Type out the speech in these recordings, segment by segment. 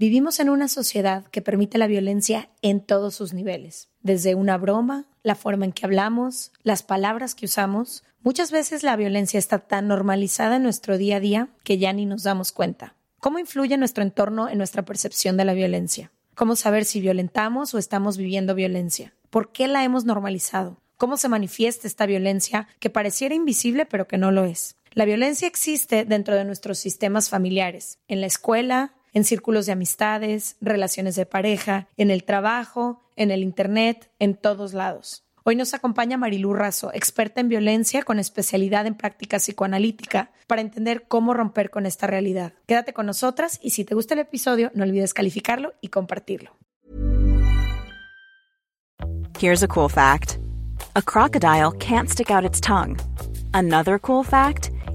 Vivimos en una sociedad que permite la violencia en todos sus niveles, desde una broma, la forma en que hablamos, las palabras que usamos. Muchas veces la violencia está tan normalizada en nuestro día a día que ya ni nos damos cuenta. ¿Cómo influye nuestro entorno en nuestra percepción de la violencia? ¿Cómo saber si violentamos o estamos viviendo violencia? ¿Por qué la hemos normalizado? ¿Cómo se manifiesta esta violencia que pareciera invisible pero que no lo es? La violencia existe dentro de nuestros sistemas familiares, en la escuela, en círculos de amistades, relaciones de pareja, en el trabajo, en el Internet, en todos lados. Hoy nos acompaña Marilú Razo, experta en violencia con especialidad en práctica psicoanalítica, para entender cómo romper con esta realidad. Quédate con nosotras y si te gusta el episodio, no olvides calificarlo y compartirlo. Here's a cool fact. A crocodile can't stick out its tongue. Another cool fact,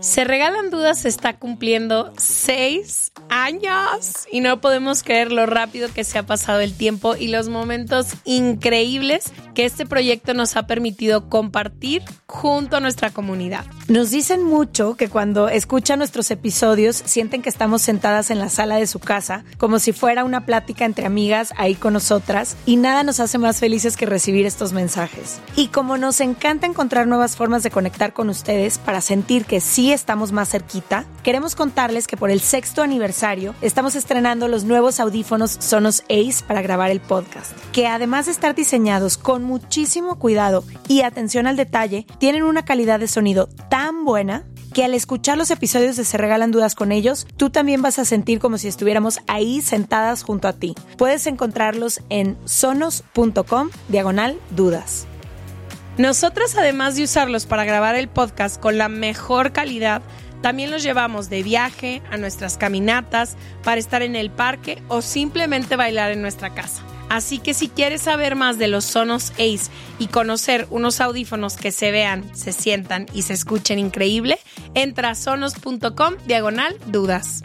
Se Regalan Dudas está cumpliendo seis años y no podemos creer lo rápido que se ha pasado el tiempo y los momentos increíbles que este proyecto nos ha permitido compartir junto a nuestra comunidad. Nos dicen mucho que cuando escuchan nuestros episodios sienten que estamos sentadas en la sala de su casa, como si fuera una plática entre amigas ahí con nosotras, y nada nos hace más felices que recibir estos mensajes. Y como nos encanta encontrar nuevas formas de conectar con ustedes para sentir que sí estamos más cerquita, queremos contarles que por el sexto aniversario estamos estrenando los nuevos audífonos Sonos Ace para grabar el podcast, que además de estar diseñados con muchísimo cuidado y atención al detalle, tienen una calidad de sonido buena que al escuchar los episodios de Se Regalan Dudas con ellos, tú también vas a sentir como si estuviéramos ahí sentadas junto a ti. Puedes encontrarlos en sonos.com diagonal dudas. Nosotros, además de usarlos para grabar el podcast con la mejor calidad, también los llevamos de viaje a nuestras caminatas, para estar en el parque o simplemente bailar en nuestra casa. Así que si quieres saber más de los Sonos Ace y conocer unos audífonos que se vean, se sientan y se escuchen increíble, entra a sonos.com diagonal dudas.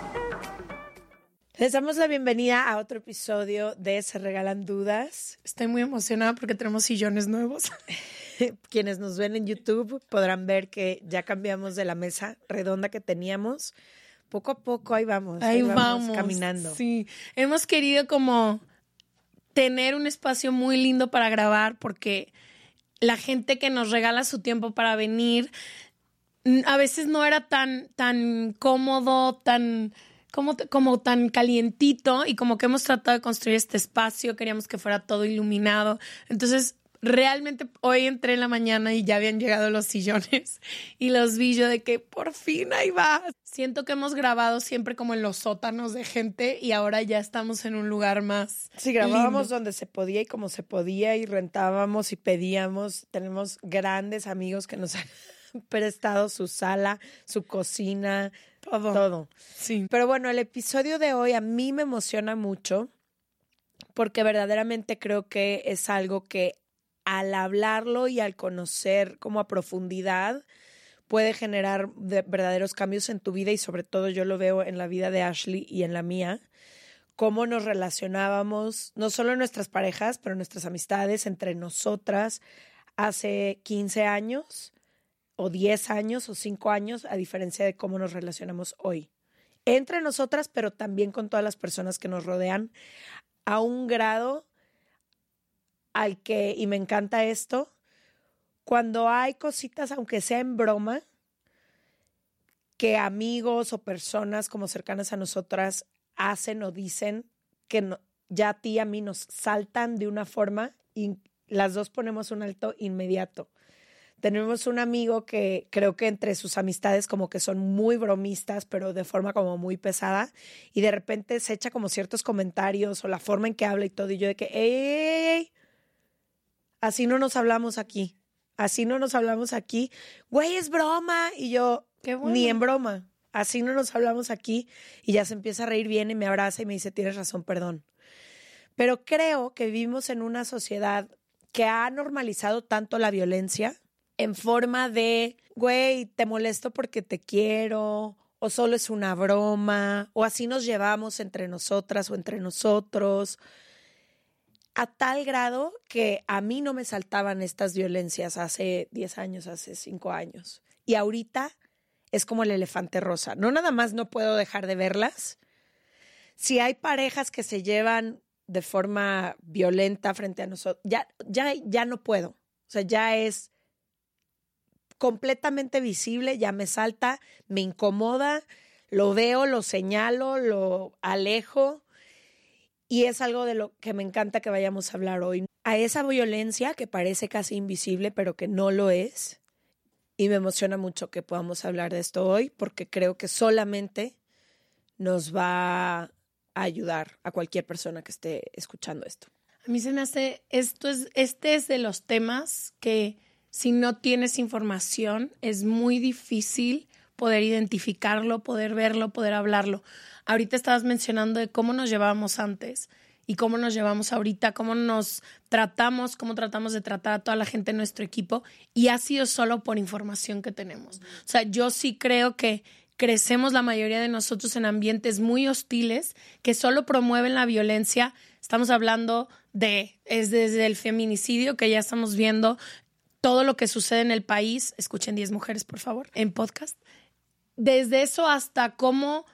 Les damos la bienvenida a otro episodio de Se Regalan Dudas. Estoy muy emocionada porque tenemos sillones nuevos. Quienes nos ven en YouTube podrán ver que ya cambiamos de la mesa redonda que teníamos. Poco a poco ahí vamos. Ahí, vamos, caminando. Sí, hemos querido como tener un espacio muy lindo para grabar porque la gente que nos regala su tiempo para venir a veces no era tan tan cómodo, tan como, como tan calientito y como que hemos tratado de construir este espacio, queríamos que fuera todo iluminado. Entonces, realmente hoy entré en la mañana y ya habían llegado los sillones y los vi yo de que por fin ahí va. Siento que hemos grabado siempre como en los sótanos de gente y ahora ya estamos en un lugar más. Sí, grabábamos donde se podía y como se podía y rentábamos y pedíamos. Tenemos grandes amigos que nos han prestado su sala, su cocina, todo. Todo. Sí. Pero bueno, el episodio de hoy a mí me emociona mucho porque verdaderamente creo que es algo que al hablarlo y al conocer como a profundidad puede generar verdaderos cambios en tu vida y sobre todo yo lo veo en la vida de Ashley y en la mía, cómo nos relacionábamos, no solo en nuestras parejas, pero nuestras amistades, entre nosotras, hace 15 años o 10 años o 5 años, a diferencia de cómo nos relacionamos hoy. Entre nosotras, pero también con todas las personas que nos rodean, a un grado al que, y me encanta esto, cuando hay cositas, aunque sea en broma, que amigos o personas como cercanas a nosotras hacen o dicen que ya a ti y a mí nos saltan de una forma y las dos ponemos un alto inmediato. Tenemos un amigo que creo que entre sus amistades como que son muy bromistas, pero de forma como muy pesada, y de repente se echa como ciertos comentarios o la forma en que habla y todo, y yo de que, ey, así no nos hablamos aquí, así no nos hablamos aquí, güey, es broma, y yo, ni en broma, así no nos hablamos aquí, y ya se empieza a reír bien y me abraza y me dice, tienes razón, perdón. Pero creo que vivimos en una sociedad que ha normalizado tanto la violencia en forma de, güey, te molesto porque te quiero, o solo es una broma, o así nos llevamos entre nosotras o entre nosotros, a tal grado que a mí no me saltaban estas violencias hace 10 años, hace 5 años. Y ahorita es como el elefante rosa. No nada más no puedo dejar de verlas. Si hay parejas que se llevan de forma violenta frente a nosotros, ya, ya, ya no puedo. O sea, ya es completamente visible, ya me salta, me incomoda, lo veo, lo señalo, lo alejo y es algo de lo que me encanta que vayamos a hablar hoy. A esa violencia que parece casi invisible, pero que no lo es. Y me emociona mucho que podamos hablar de esto hoy porque creo que solamente nos va a ayudar a cualquier persona que esté escuchando esto. A mí se me hace, esto es, este es de los temas que si no tienes información, es muy difícil poder identificarlo, poder verlo, poder hablarlo. Ahorita estabas mencionando de cómo nos llevábamos antes y cómo nos llevamos ahorita, cómo nos tratamos, cómo tratamos de tratar a toda la gente en nuestro equipo y ha sido solo por información que tenemos. O sea, yo sí creo que crecemos la mayoría de nosotros en ambientes muy hostiles que solo promueven la violencia. Estamos hablando de, es desde el feminicidio que ya estamos viendo, todo lo que sucede en el país, escuchen 10 mujeres, por favor, en podcast. Desde eso hasta cómo,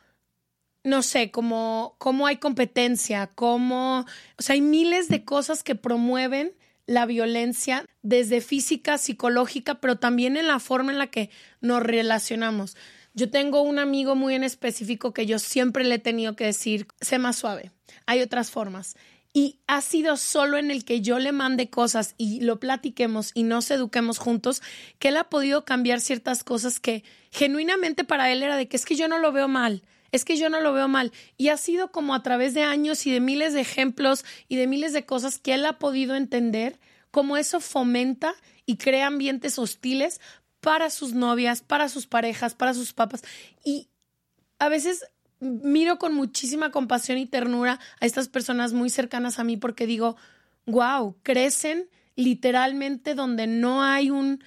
no sé, cómo, cómo hay competencia, cómo, o sea, hay miles de cosas que promueven la violencia desde física, psicológica, pero también en la forma en la que nos relacionamos. Yo tengo un amigo muy en específico que yo siempre le he tenido que decir, sé más suave. Hay otras formas. Y ha sido solo en el que yo le mande cosas y lo platiquemos y nos eduquemos juntos que él ha podido cambiar ciertas cosas que genuinamente para él era de que es que yo no lo veo mal, es que yo no lo veo mal. Y ha sido como a través de años y de miles de ejemplos y de miles de cosas que él ha podido entender cómo eso fomenta y crea ambientes hostiles para sus novias, para sus parejas, para sus papás. Y a veces miro con muchísima compasión y ternura a estas personas muy cercanas a mí porque digo, wow, crecen literalmente donde no hay un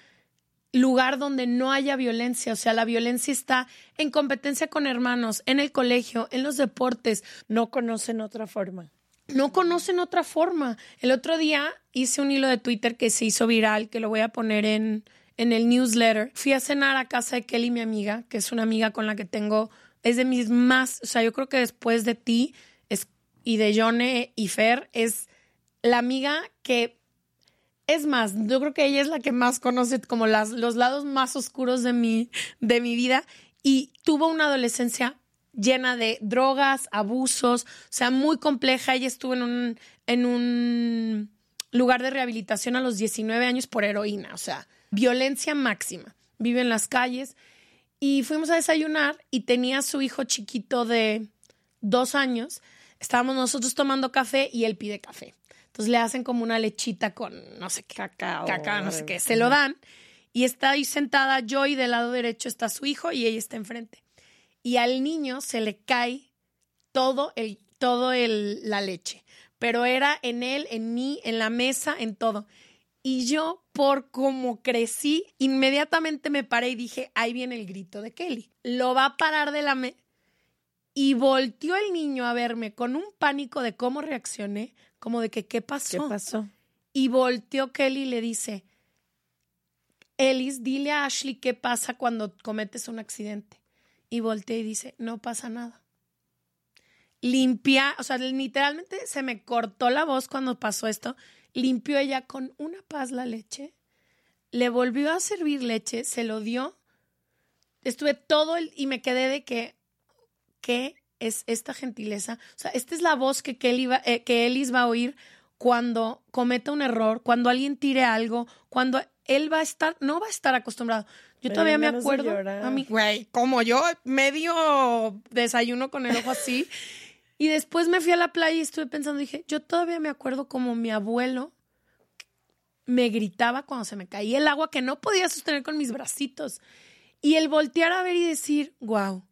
lugar donde no haya violencia, o sea, la violencia está en competencia con hermanos, en el colegio, en los deportes. No conocen otra forma. No conocen otra forma. El otro día hice un hilo de Twitter que se hizo viral, que lo voy a poner en, en el newsletter. Fui a cenar a casa de Kelly, mi amiga, que es una amiga con la que tengo es de mis más, o sea, yo creo que después de ti es, y de Jone y Fer, es la amiga que, es más, yo creo que ella es la que más conoce como las, los lados más oscuros de mi, de mi vida y tuvo una adolescencia llena de drogas, abusos, o sea, muy compleja. Ella estuvo en un, en un lugar de rehabilitación a los 19 años por heroína, o sea, violencia máxima. Vive en las calles y fuimos a desayunar y tenía su hijo chiquito de dos años. Estábamos nosotros tomando café y él pide café. Entonces le hacen como una lechita con no sé qué, cacao, cacao no sé qué, se lo dan. Y está ahí sentada yo y del lado derecho está su hijo y ella está enfrente. Y al niño se le cae todo el, todo el, la leche. Pero era en él, en mí, en la mesa, en todo. Y yo, por cómo crecí, inmediatamente me paré y dije, ahí viene el grito de Kelly. Lo va a parar de la... Me y volteó el niño a verme con un pánico de cómo reaccioné, como de que, ¿qué pasó? ¿Qué pasó? Y volteó Kelly y le dice, Ellis, dile a Ashley qué pasa cuando cometes un accidente. Y volteó y dice, no pasa nada. Limpia, o sea, literalmente se me cortó la voz cuando pasó esto limpió ella con una paz la leche, le volvió a servir leche, se lo dio. Estuve todo el y me quedé de que, ¿qué es esta gentileza. O sea, esta es la voz que, Kelly va, eh, que Ellis va a oír cuando cometa un error, cuando alguien tire algo, cuando él va a estar, no va a estar acostumbrado. Yo todavía me acuerdo a mí, güey, como yo, medio desayuno con el ojo así. y después me fui a la playa y estuve pensando, dije, yo todavía me acuerdo como mi abuelo me gritaba cuando se me caía el agua que no podía sostener con mis bracitos. Y el voltear a ver y decir, wow,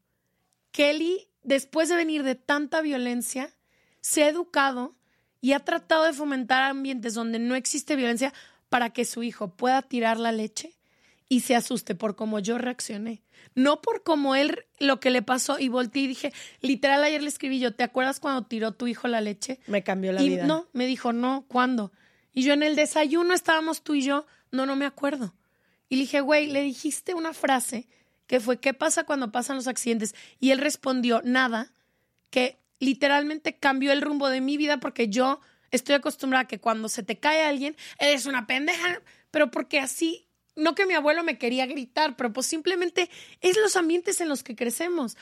Kelly, después de venir de tanta violencia, se ha educado y ha tratado de fomentar ambientes donde no existe violencia para que su hijo pueda tirar la leche y se asuste por cómo yo reaccioné. No por cómo él lo que le pasó y volteé y dije, literal ayer le escribí yo, ¿te acuerdas cuando tiró tu hijo la leche? Me cambió la y vida. No, me dijo, no, ¿cuándo? Y yo en el desayuno estábamos tú y yo, no, no me acuerdo. Y le dije, güey, le dijiste una frase que fue, ¿qué pasa cuando pasan los accidentes? Y él respondió, nada, que literalmente cambió el rumbo de mi vida porque yo estoy acostumbrada a que cuando se te cae alguien, eres una pendeja, pero porque así, no que mi abuelo me quería gritar, pero pues simplemente es los ambientes en los que crecemos.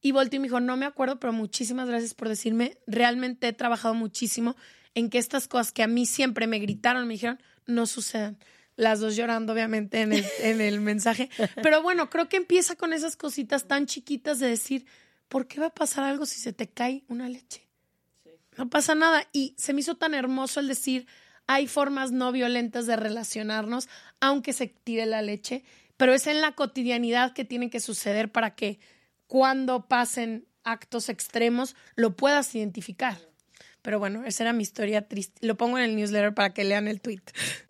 Y volteó y me dijo, no me acuerdo, pero muchísimas gracias por decirme, realmente he trabajado muchísimo en que estas cosas que a mí siempre me gritaron, me dijeron, no sucedan. Las dos llorando, obviamente, en el, en el mensaje. Pero bueno, creo que empieza con esas cositas tan chiquitas de decir, ¿por qué va a pasar algo si se te cae una leche? No pasa nada. Y se me hizo tan hermoso el decir, hay formas no violentas de relacionarnos, aunque se tire la leche, pero es en la cotidianidad que tiene que suceder para que cuando pasen actos extremos lo puedas identificar. Pero bueno, esa era mi historia triste. Lo pongo en el newsletter para que lean el tweet.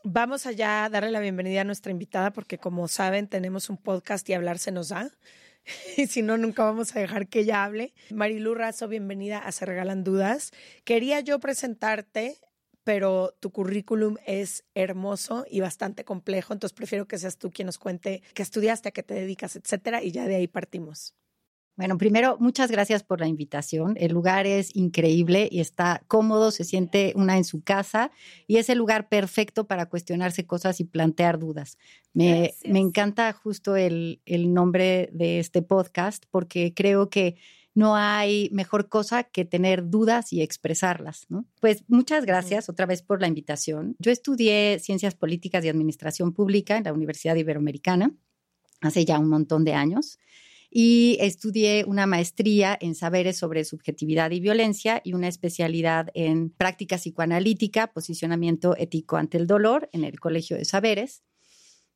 Vamos allá a darle la bienvenida a nuestra invitada porque como saben tenemos un podcast y hablar se nos da. y si no, nunca vamos a dejar que ella hable. Marilu Razo, bienvenida a Se Regalan Dudas. Quería yo presentarte, pero tu currículum es hermoso y bastante complejo, entonces prefiero que seas tú quien nos cuente qué estudiaste, a qué te dedicas, etcétera, y ya de ahí partimos. Bueno, primero, muchas gracias por la invitación. El lugar es increíble y está cómodo, se siente una en su casa y es el lugar perfecto para cuestionarse cosas y plantear dudas. Me, me encanta justo el, el nombre de este podcast porque creo que no hay mejor cosa que tener dudas y expresarlas, ¿no? Pues muchas gracias otra vez por la invitación. Yo estudié Ciencias Políticas y Administración Pública en la Universidad Iberoamericana hace ya un montón de años y estudié una maestría en saberes sobre subjetividad y violencia y una especialidad en práctica psicoanalítica, posicionamiento ético ante el dolor en el Colegio de Saberes.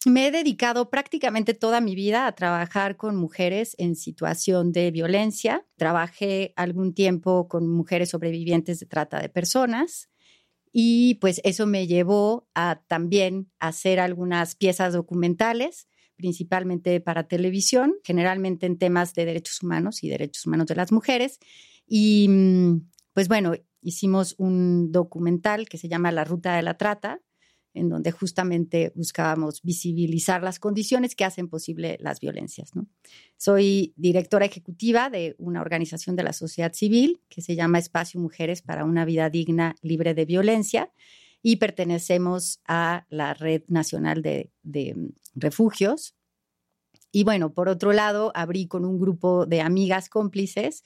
Me he dedicado prácticamente toda mi vida a trabajar con mujeres en situación de violencia. Trabajé algún tiempo con mujeres sobrevivientes de trata de personas y pues eso me llevó a también hacer algunas piezas documentales principalmente para televisión, generalmente en temas de derechos humanos y derechos humanos de las mujeres. Y mm, pues bueno, hicimos un documental que se llama La Ruta de la Trata, en donde justamente buscábamos visibilizar las condiciones que hacen posible las violencias. Soy directora ejecutiva de una organización de la sociedad civil que se llama Espacio Mujeres para una Vida Digna, Libre de Violencia y pertenecemos a la Red Nacional de, Refugios. Y bueno, por otro lado, abrí con un grupo de amigas cómplices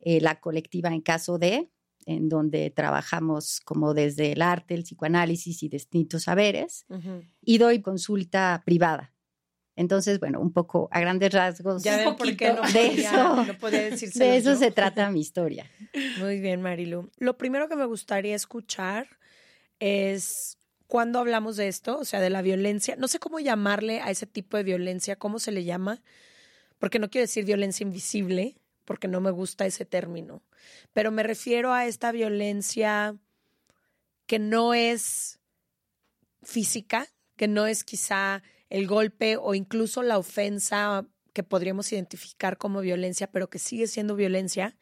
eh, la colectiva en caso de, en donde trabajamos como desde el arte, el psicoanálisis y distintos saberes, y doy consulta privada. Entonces, bueno, un poco a grandes rasgos. Ya ven por qué no de eso, no decirse de eso se trata mi historia. Muy bien, Marilu. Lo primero que me gustaría escuchar es cuando hablamos de esto, o sea, de la violencia, no sé cómo llamarle a ese tipo de violencia, cómo se le llama, porque no quiero decir violencia invisible, porque no me gusta ese término, pero me refiero a esta violencia que no es física, que no es quizá el golpe o incluso la ofensa que podríamos identificar como violencia, pero que sigue siendo violencia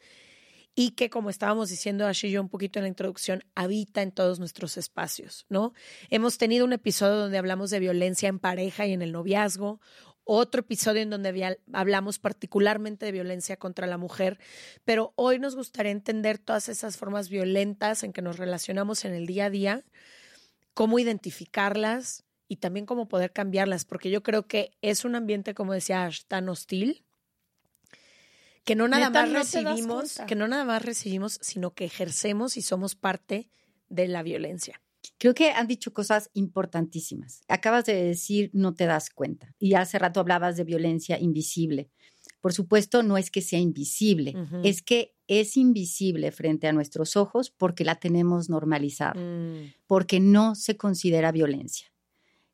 y que, como estábamos diciendo Ash yo un poquito en la introducción, habita en todos nuestros espacios, ¿no? Hemos tenido un episodio donde hablamos de violencia en pareja y en el noviazgo, otro episodio en donde hablamos particularmente de violencia contra la mujer, pero hoy nos gustaría entender todas esas formas violentas en que nos relacionamos en el día a día, cómo identificarlas y también cómo poder cambiarlas, porque yo creo que es un ambiente, como decía Ash, tan hostil Que no nada Neta, más no recibimos, que no nada más recibimos, sino que ejercemos y somos parte de la violencia. Creo que han dicho cosas importantísimas. Acabas de decir no te das cuenta. Y hace rato hablabas de violencia invisible. Por supuesto, no es que sea invisible, es que es invisible frente a nuestros ojos porque la tenemos normalizada, Mm. porque no se considera violencia.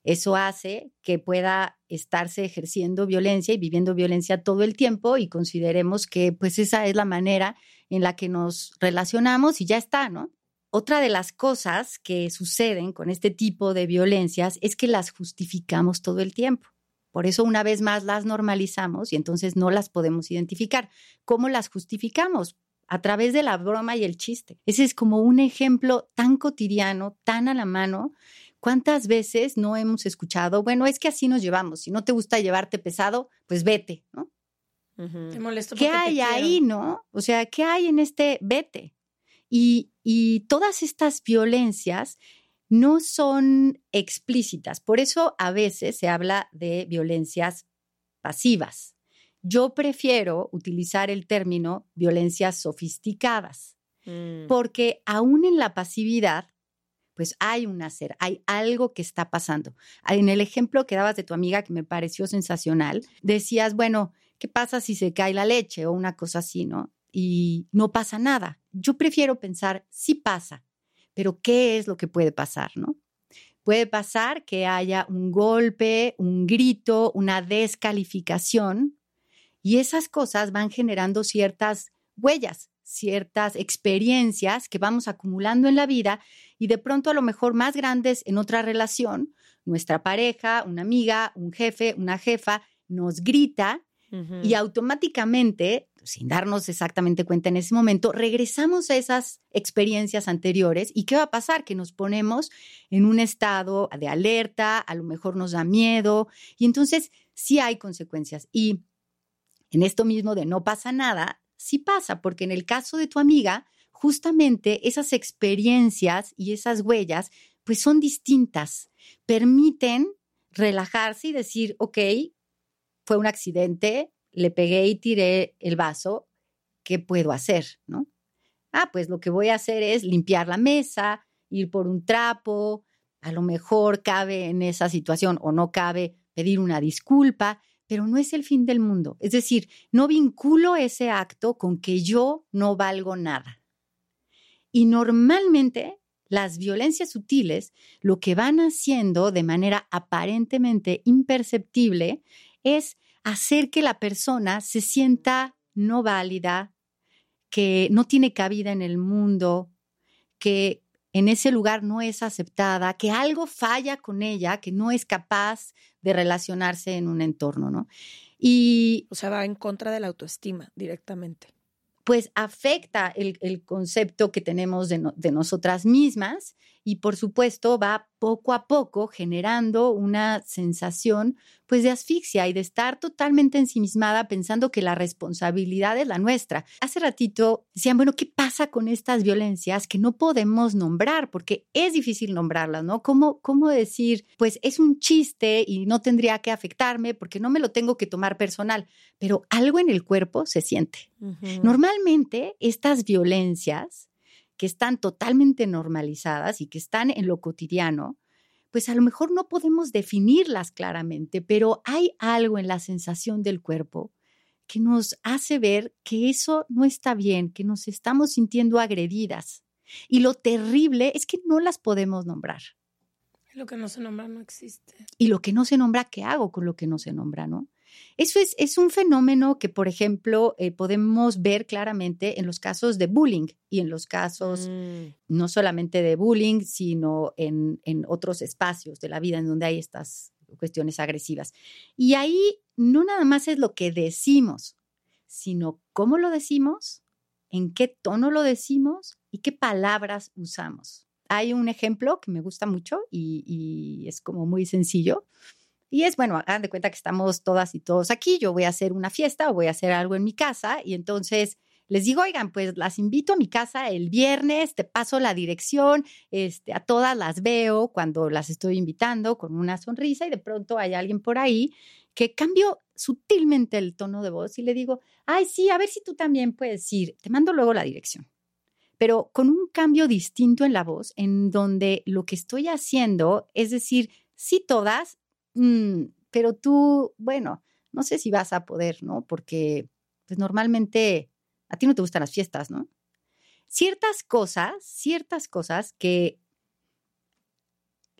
Eso hace que pueda estarse ejerciendo violencia y viviendo violencia todo el tiempo y consideremos que pues esa es la manera en la que nos relacionamos y ya está, ¿no? Otra de las cosas que suceden con este tipo de violencias es que las justificamos todo el tiempo. Por eso una vez más las normalizamos y entonces no las podemos identificar. ¿Cómo las justificamos? A través de la broma y el chiste. Ese es como un ejemplo tan cotidiano, tan a la mano. ¿Cuántas veces no hemos escuchado? Bueno, es que así nos llevamos. Si no te gusta llevarte pesado, pues vete, ¿no? Te molesto ¿Qué te hay ahí, no? O sea, ¿qué hay en este vete? Y, y todas estas violencias no son explícitas. Por eso a veces se habla de violencias pasivas. Yo prefiero utilizar el término violencias sofisticadas, Mm. porque aún en la pasividad, pues hay un hacer, hay algo que está pasando. En el ejemplo que dabas de tu amiga, que me pareció sensacional, decías, bueno, ¿qué pasa si se cae la leche o una cosa así, no? Y no pasa nada. Yo prefiero pensar, sí pasa, pero ¿qué es lo que puede pasar, no? Puede pasar que haya un golpe, un grito, una descalificación, y esas cosas van generando ciertas huellas, ciertas experiencias que vamos acumulando en la vida y de pronto a lo mejor más grandes en otra relación, nuestra pareja, una amiga, un jefe, una jefa nos grita y automáticamente, sin darnos exactamente cuenta en ese momento, regresamos a esas experiencias anteriores y ¿qué va a pasar? Que nos ponemos en un estado de alerta, a lo mejor nos da miedo y entonces sí hay consecuencias. Y en esto mismo de no pasa nada, sí pasa, porque en el caso de tu amiga, justamente esas experiencias y esas huellas, pues son distintas, permiten relajarse y decir, ok, fue un accidente, le pegué y tiré el vaso, ¿qué puedo hacer? ¿No? Ah, pues lo que voy a hacer es limpiar la mesa, ir por un trapo, a lo mejor cabe en esa situación o no cabe pedir una disculpa, pero no es el fin del mundo. Es decir, no vinculo ese acto con que yo no valgo nada. Y normalmente las violencias sutiles lo que van haciendo de manera aparentemente imperceptible es hacer que la persona se sienta no válida, que no tiene cabida en el mundo, que en ese lugar no es aceptada, que algo falla con ella, que no es capaz de relacionarse en un entorno, ¿no? Y O sea, va en contra de la autoestima directamente. pues afecta el, el concepto que tenemos de, no- de nosotras mismas y por supuesto va poco a poco generando una sensación pues de asfixia y de estar totalmente ensimismada pensando que la responsabilidad es la nuestra. Hace ratito decían, bueno, ¿qué pasa con estas violencias que no podemos nombrar? Porque es difícil nombrarlas, ¿no? ¿Cómo, cómo decir, pues es un chiste y no tendría que afectarme porque no me lo tengo que tomar personal, pero algo en el cuerpo se siente. Normalmente estas violencias que están totalmente normalizadas y que están en lo cotidiano, pues a lo mejor no podemos definirlas claramente, pero hay algo en la sensación del cuerpo que nos hace ver que eso no está bien, que nos estamos sintiendo agredidas. Y lo terrible es que no las podemos nombrar. Lo que no se nombra no existe. Y lo que no se nombra, ¿qué hago con lo que no se nombra, no? Eso es, es un fenómeno que, por ejemplo, eh, podemos ver claramente en los casos de bullying y en los casos Mm. no solamente de bullying, sino en, en otros espacios de la vida en donde hay estas cuestiones agresivas. Y ahí no nada más es lo que decimos, sino cómo lo decimos, en qué tono lo decimos y qué palabras usamos. Hay un ejemplo que me gusta mucho y, y es como muy sencillo. Y es, bueno, hagan de cuenta que estamos todas y todos aquí, yo voy a hacer una fiesta o voy a hacer algo en mi casa y entonces les digo, oigan, pues las invito a mi casa el viernes, te paso la dirección, este, a todas las veo cuando las estoy invitando con una sonrisa y de pronto hay alguien por ahí que cambio sutilmente el tono de voz y le digo, ay, sí, a ver si tú también puedes ir, te mando luego la dirección. Pero con un cambio distinto en la voz, en donde lo que estoy haciendo es decir, sí todas, mm, pero tú, bueno, no sé si vas a poder, ¿no? Porque pues normalmente a ti no te gustan las fiestas, ¿no? Ciertas cosas, ciertas cosas que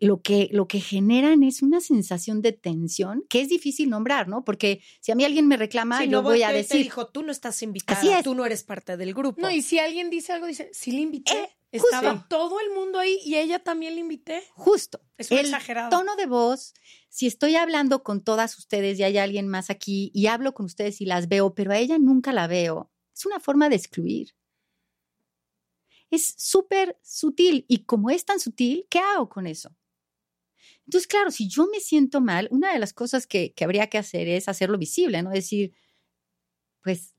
lo que, lo que generan es una sensación de tensión que es difícil nombrar, ¿no? Porque si a mí alguien me reclama, yo voy a decir. Te dijo, tú no estás invitada, tú no eres parte del grupo. No, y si alguien dice algo, dice, sí le invité. Eh, Estaba todo el mundo ahí y ella también le invité. Justo. Es el exagerado. tono de voz, si estoy hablando con todas ustedes y hay alguien más aquí y hablo con ustedes y las veo, pero a ella nunca la veo, es una forma de excluir. Es súper sutil y como es tan sutil, ¿qué hago con eso? Entonces, claro, si yo me siento mal, una de las cosas que, que habría que hacer es hacerlo visible, ¿no? Decir, pues,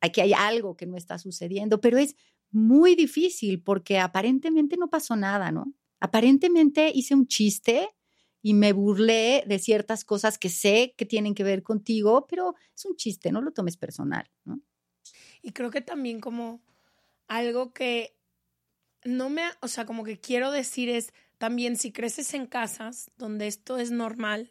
aquí hay algo que no está sucediendo, pero es muy difícil porque aparentemente no pasó nada, ¿no? Aparentemente hice un chiste y me burlé de ciertas cosas que sé que tienen que ver contigo, pero es un chiste, no lo tomes personal, ¿no? Y creo que también como algo que no me, o sea, como que quiero decir es también si creces en casas donde esto es normal,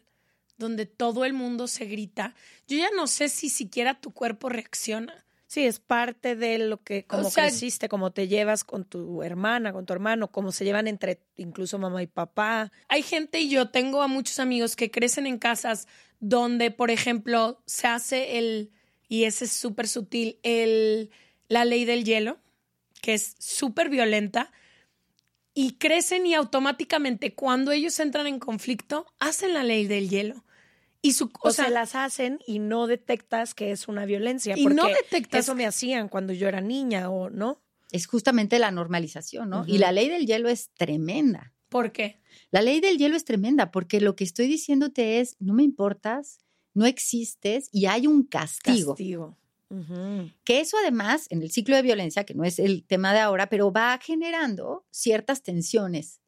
donde todo el mundo se grita, yo ya no sé si siquiera tu cuerpo reacciona. Sí, es parte de lo que, como creciste, cómo te llevas con tu hermana, con tu hermano, cómo se llevan entre incluso mamá y papá. Hay gente y yo tengo a muchos amigos que crecen en casas donde, por ejemplo, se hace el, y ese es súper sutil, el, la ley del hielo, que es súper violenta, y crecen y automáticamente cuando ellos entran en conflicto, hacen la ley del hielo. Y su, o, sea, las hacen y no detectas que es una violencia. Y no detectas. Eso me hacían cuando yo era niña, ¿o no? Es justamente la normalización, ¿no? Y la ley del hielo es tremenda. ¿Por qué? La ley del hielo es tremenda porque lo que estoy diciéndote es, no me importas, no existes y hay un castigo. Castigo. Que eso además, en el ciclo de violencia, que no es el tema de ahora, pero va generando ciertas tensiones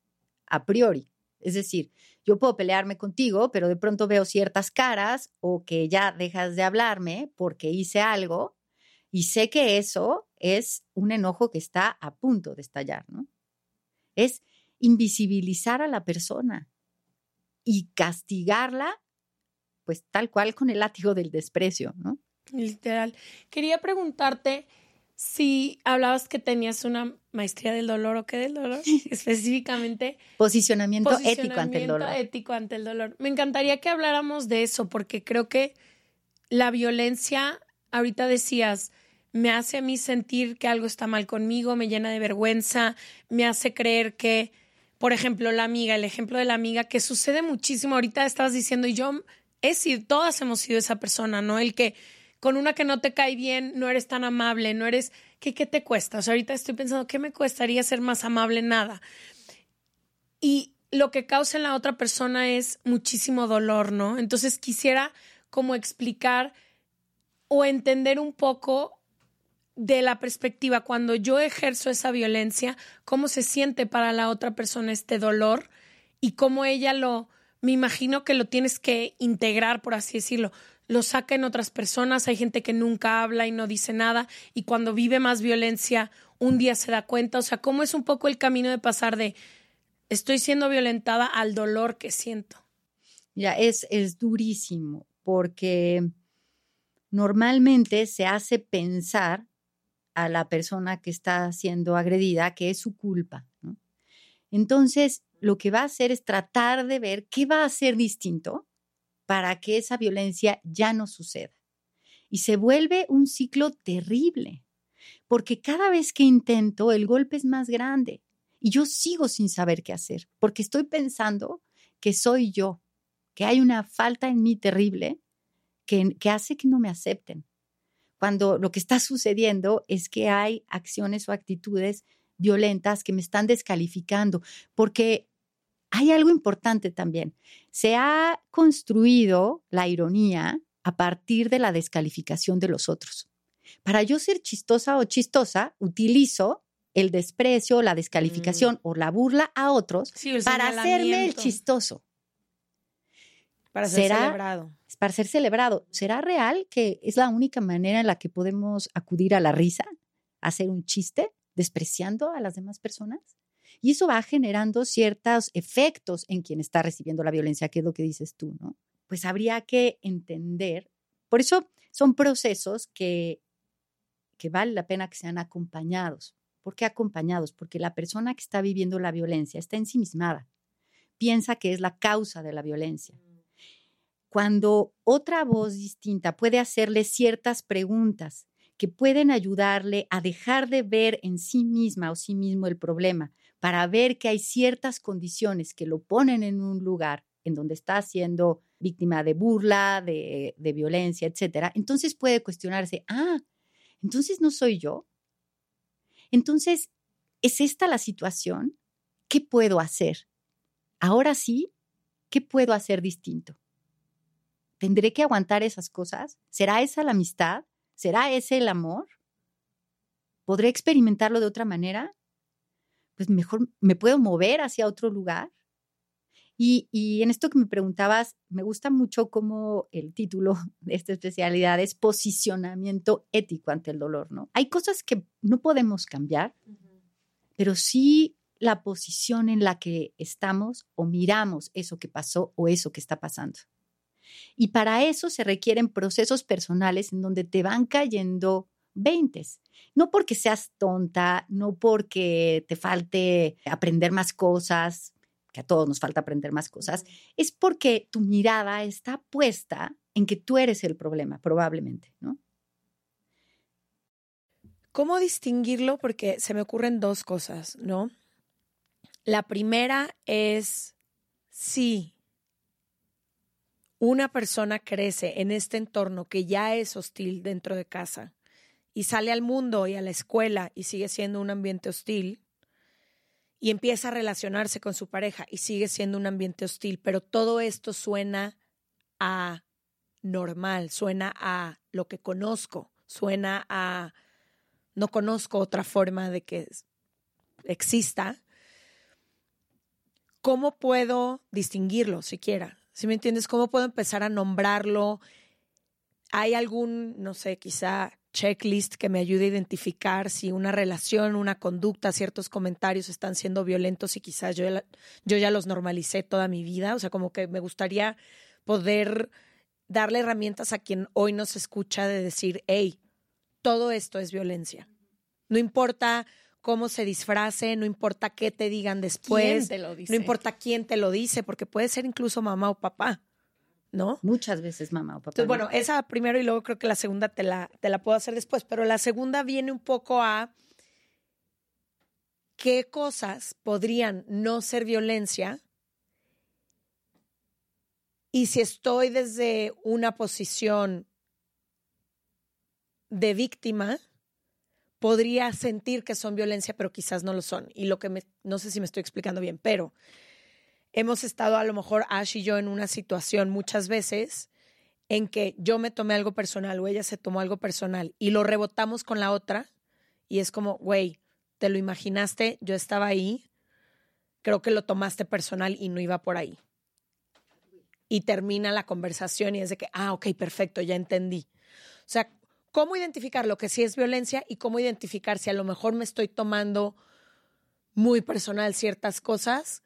a priori. Es decir, yo puedo pelearme contigo, pero de pronto veo ciertas caras o que ya dejas de hablarme porque hice algo y sé que eso es un enojo que está a punto de estallar, ¿no? Es invisibilizar a la persona y castigarla, pues tal cual con el látigo del desprecio, ¿no? Literal. Quería preguntarte, si hablabas que tenías una maestría del dolor o qué del dolor, específicamente. Posicionamiento, ético ante el dolor. ético ante el dolor. Me encantaría que habláramos de eso, porque creo que la violencia, ahorita decías, me hace a mí sentir que algo está mal conmigo, me llena de vergüenza, me hace creer que, por ejemplo, la amiga, el ejemplo de la amiga, que sucede muchísimo, ahorita estabas diciendo, y yo, es decir, todas hemos sido esa persona, ¿no? El que con una que no te cae bien, no eres tan amable, no eres, ¿qué, qué te cuesta? O sea, ahorita estoy pensando, ¿qué me cuestaría ser más amable? Nada. Y lo que causa en la otra persona es muchísimo dolor, ¿no? Entonces quisiera como explicar o entender un poco de la perspectiva cuando yo ejerzo esa violencia, cómo se siente para la otra persona este dolor y cómo ella lo, me imagino que lo tienes que integrar, por así decirlo lo saca en otras personas, hay gente que nunca habla y no dice nada y cuando vive más violencia un día se da cuenta, o sea, cómo es un poco el camino de pasar de estoy siendo violentada al dolor que siento. Ya, es, es durísimo porque normalmente se hace pensar a la persona que está siendo agredida que es su culpa. Entonces, lo que va a hacer es tratar de ver qué va a hacer distinto para que esa violencia ya no suceda. Y se vuelve un ciclo terrible, porque cada vez que intento el golpe es más grande y yo sigo sin saber qué hacer, porque estoy pensando que soy yo, que hay una falta en mí terrible que, que hace que no me acepten. Cuando lo que está sucediendo es que hay acciones o actitudes violentas que me están descalificando, porque hay algo importante también. Se ha construido la ironía a partir de la descalificación de los otros. Para yo ser chistosa o chistosa, utilizo el desprecio, la descalificación Mm. o la burla a otros Sí, para hacerme el chistoso, Para ser ¿Será? celebrado. para ser celebrado. ¿Será real que es la única manera en la que podemos acudir a la risa, hacer un chiste, despreciando a las demás personas? Y eso va generando ciertos efectos en quien está recibiendo la violencia, que es lo que dices tú, ¿no? Pues habría que entender. Por eso son procesos que, que vale la pena que sean acompañados. ¿Por qué acompañados? Porque la persona que está viviendo la violencia está ensimismada. Piensa que es la causa de la violencia. Cuando otra voz distinta puede hacerle ciertas preguntas que pueden ayudarle a dejar de ver en sí misma o sí mismo el problema, para ver que hay ciertas condiciones que lo ponen en un lugar en donde está siendo víctima de burla, de, violencia, etcétera, entonces puede cuestionarse, ah, entonces no soy yo. Entonces, ¿es esta la situación? ¿Qué puedo hacer? Ahora sí, ¿qué puedo hacer distinto? ¿Tendré que aguantar esas cosas? ¿Será esa la amistad? ¿Será ese el amor? ¿Podré experimentarlo de otra manera? Pues mejor me puedo mover hacia otro lugar. Y, y en esto que me preguntabas, me gusta mucho como el título de esta especialidad es posicionamiento ético ante el dolor, ¿no? Hay cosas que no podemos cambiar, pero sí la posición en la que estamos o miramos eso que pasó o eso que está pasando. Y para eso se requieren procesos personales en donde te van cayendo veintes. No porque seas tonta, no porque te falte aprender más cosas, que a todos nos falta aprender más cosas, es porque tu mirada está puesta en que tú eres el problema, probablemente, ¿no? ¿Cómo distinguirlo? Porque se me ocurren dos cosas, ¿no? La primera es si una persona crece en este entorno que ya es hostil dentro de casa y sale al mundo y a la escuela y sigue siendo un ambiente hostil y empieza a relacionarse con su pareja y sigue siendo un ambiente hostil, pero todo esto suena a normal, suena a lo que conozco, suena a no conozco otra forma de que exista. ¿Cómo puedo distinguirlo siquiera? Si me entiendes, ¿cómo puedo empezar a nombrarlo? ¿Hay algún, no sé, quizá checklist que me ayude a identificar si una relación, una conducta, ciertos comentarios están siendo violentos y quizás yo, yo ya los normalicé toda mi vida? O sea, como que me gustaría poder darle herramientas a quien hoy nos escucha de decir, hey, todo esto es violencia. No importa cómo se disfrace, no importa qué te digan después, te lo dice? no importa quién te lo dice, porque puede ser incluso mamá o papá, ¿no? Muchas veces mamá o papá. Entonces, ¿no? bueno, esa primero y luego creo que la segunda te la, te la puedo hacer después, pero la segunda viene un poco a qué cosas podrían no ser violencia y si estoy desde una posición de víctima, podría sentir que son violencia, pero quizás no lo son. Y lo que me, no sé si me estoy explicando bien, pero hemos estado a lo mejor Ash y yo en una situación muchas veces en que yo me tomé algo personal o ella se tomó algo personal y lo rebotamos con la otra y es como, güey, te lo imaginaste, yo estaba ahí, creo que lo tomaste personal y no iba por ahí. Y termina la conversación y es de que, ah, ok, perfecto, ya entendí. O sea, ¿cómo identificar lo que sí es violencia y cómo identificar si a lo mejor me estoy tomando muy personal ciertas cosas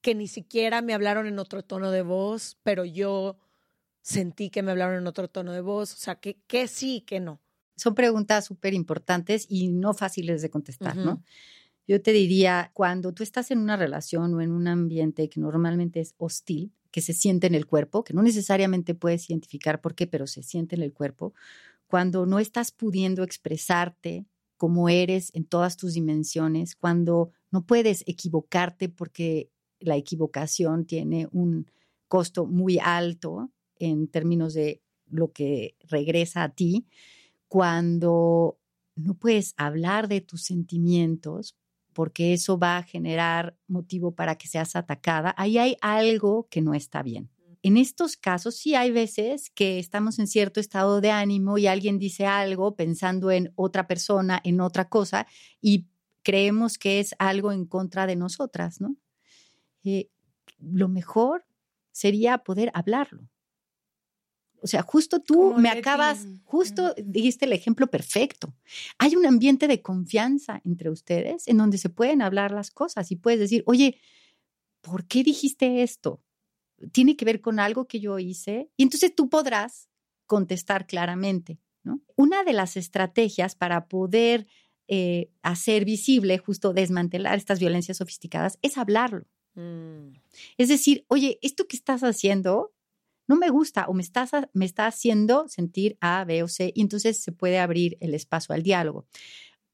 que ni siquiera me hablaron en otro tono de voz, pero yo sentí que me hablaron en otro tono de voz? O sea, que, que sí y que no. Son preguntas súper importantes y no fáciles de contestar. ¿no? Yo te diría, cuando tú estás en una relación o en un ambiente que normalmente es hostil, que se siente en el cuerpo, que no necesariamente puedes identificar por qué, pero se siente en el cuerpo, cuando no estás pudiendo expresarte como eres en todas tus dimensiones, cuando no puedes equivocarte porque la equivocación tiene un costo muy alto en términos de lo que regresa a ti, cuando no puedes hablar de tus sentimientos porque eso va a generar motivo para que seas atacada, ahí hay algo que no está bien. En estos casos sí hay veces que estamos en cierto estado de ánimo y alguien dice algo pensando en otra persona, en otra cosa, y creemos que es algo en contra de nosotras, ¿no? Eh, lo mejor sería poder hablarlo. O sea, justo tú me acabas, justo dijiste el ejemplo perfecto. Hay un ambiente de confianza entre ustedes en donde se pueden hablar las cosas y puedes decir, oye, ¿por qué dijiste esto? ¿Tiene que ver con algo que yo hice? Y entonces tú podrás contestar claramente. ¿no? Una de las estrategias para poder eh, hacer visible, justo desmantelar estas violencias sofisticadas, es hablarlo. Mm. Es decir, oye, esto que estás haciendo no me gusta o me, estás, me está haciendo sentir A, B o C y entonces se puede abrir el espacio al diálogo.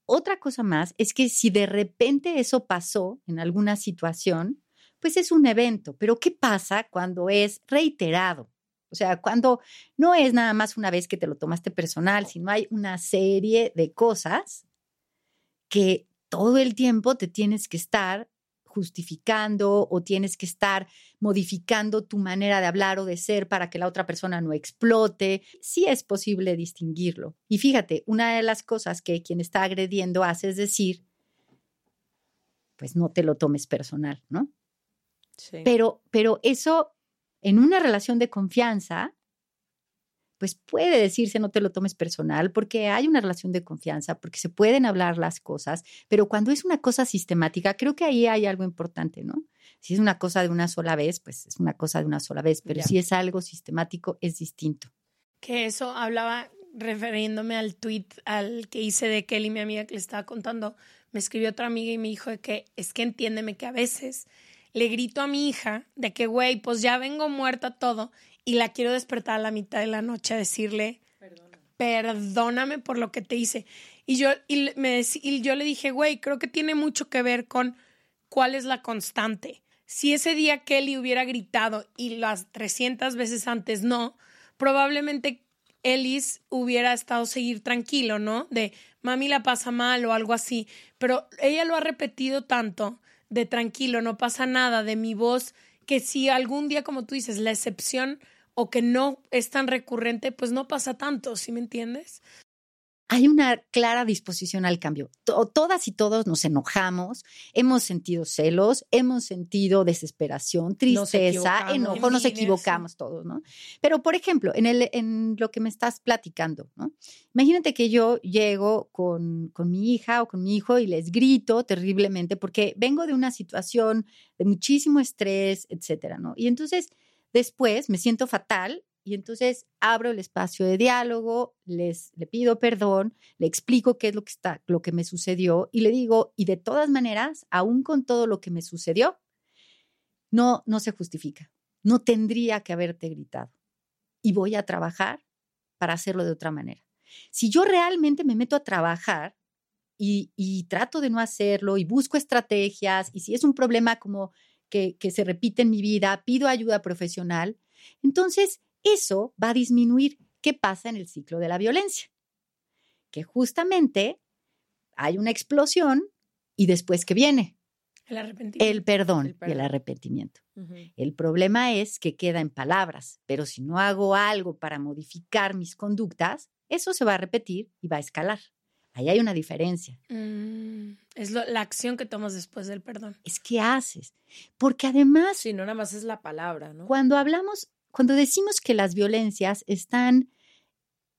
Otra cosa más es que si de repente eso pasó en alguna situación, pues es un evento, pero ¿qué pasa cuando es reiterado? O sea, cuando no es nada más una vez que te lo tomaste personal, sino hay una serie de cosas que todo el tiempo te tienes que estar justificando o tienes que estar modificando tu manera de hablar o de ser para que la otra persona no explote. Sí es posible distinguirlo. Y fíjate, una de las cosas que quien está agrediendo hace es decir, pues no te lo tomes personal, ¿no? Sí. Pero, pero eso en una relación de confianza pues puede decirse no te lo tomes personal porque hay una relación de confianza, porque se pueden hablar las cosas, pero cuando es una cosa sistemática, creo que ahí hay algo importante, ¿no? Si es una cosa de una sola vez, pues es una cosa de una sola vez, pero si es algo sistemático, es distinto. Que eso hablaba refiriéndome al tweet al que hice de Kelly, mi amiga que le estaba contando, me escribió otra amiga y me dijo que es que entiéndeme que a veces le grito a mi hija de que, güey, pues ya vengo muerta todo y la quiero despertar a la mitad de la noche a decirle, perdóname, por lo que te hice. Y yo, y me, y yo le dije, güey, creo que tiene mucho que ver con cuál es la constante. Si ese día Kelly hubiera gritado y las 300 veces antes no, probablemente Ellis hubiera estado seguir tranquilo, ¿no? De mami la pasa mal o algo así. Pero ella lo ha repetido tanto de tranquilo, no pasa nada, de mi voz que si algún día, como tú dices, la excepción o que no es tan recurrente, pues no pasa tanto, ¿sí me entiendes? Hay una clara disposición al cambio. Todas y todos nos enojamos, hemos sentido celos, hemos sentido desesperación, tristeza, enojo, nos equivocamos todos, ¿no? Pero, por ejemplo, en, el, en lo que me estás platicando, ¿no? Imagínate que yo llego con, con mi hija o con mi hijo y les grito terriblemente porque vengo de una situación de muchísimo estrés, etcétera, ¿no? Y entonces después me siento fatal y entonces abro el espacio de diálogo, les le pido perdón, le explico qué es lo que está, lo que me sucedió y le digo, y de todas maneras, aún con todo lo que me sucedió, no no se justifica. No tendría que haberte gritado. Y voy a trabajar para hacerlo de otra manera. Si yo realmente me meto a trabajar y, y trato de no hacerlo y busco estrategias y si es un problema como que, que se repite en mi vida, pido ayuda profesional, entonces eso va a disminuir qué pasa en el ciclo de la violencia. Que justamente hay una explosión y después que viene el arrepentimiento. El perdón, y el arrepentimiento. El problema es que queda en palabras, pero si no hago algo para modificar mis conductas, eso se va a repetir y va a escalar. Ahí hay una diferencia. Mm, es la acción que tomas después del perdón. Es que haces. Porque además... Sí, no nada más es la palabra, ¿no? Cuando hablamos cuando decimos que las violencias están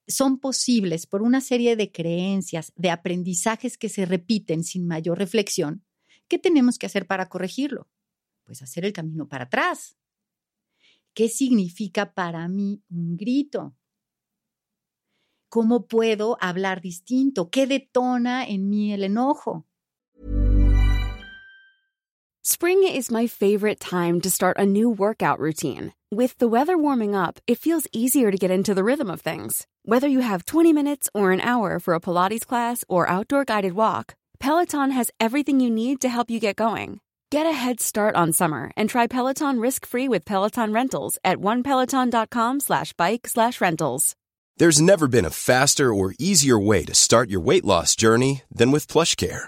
son posibles por una serie de creencias, de aprendizajes que se repiten sin mayor reflexión, ¿qué tenemos que hacer para corregirlo? Pues hacer el camino para atrás. ¿Qué significa para mí un grito? ¿Cómo puedo hablar distinto? ¿Qué detona en mí el enojo? Spring is my favorite time to start a new workout routine. With the weather warming up, it feels easier to get into the rhythm of things. Whether you have 20 minutes or an hour for a Pilates class or outdoor guided walk, Peloton has everything you need to help you get going. Get a head start on summer and try Peloton risk-free with Peloton Rentals at onepeloton.com slash bike slash rentals. There's never been a faster or easier way to start your weight loss journey than with PlushCare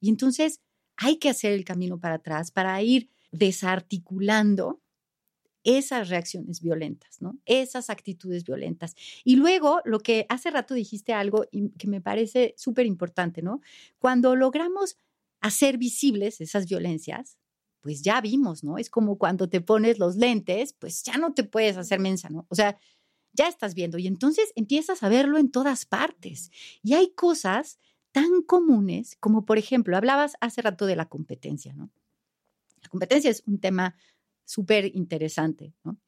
Y entonces hay que hacer el camino para atrás para ir desarticulando esas reacciones violentas, ¿no? Esas actitudes violentas. Y luego, lo que hace rato dijiste algo que me parece súper importante, ¿no? Cuando logramos hacer visibles esas violencias, pues ya vimos, ¿no? Es como cuando te pones los lentes, pues ya no te puedes hacer mensa, ¿no? O sea, ya estás viendo y entonces empiezas a verlo en todas partes. Y hay cosas tan comunes como, por ejemplo, hablabas hace rato de la competencia, ¿no? La competencia es un tema súper interesante, ¿no?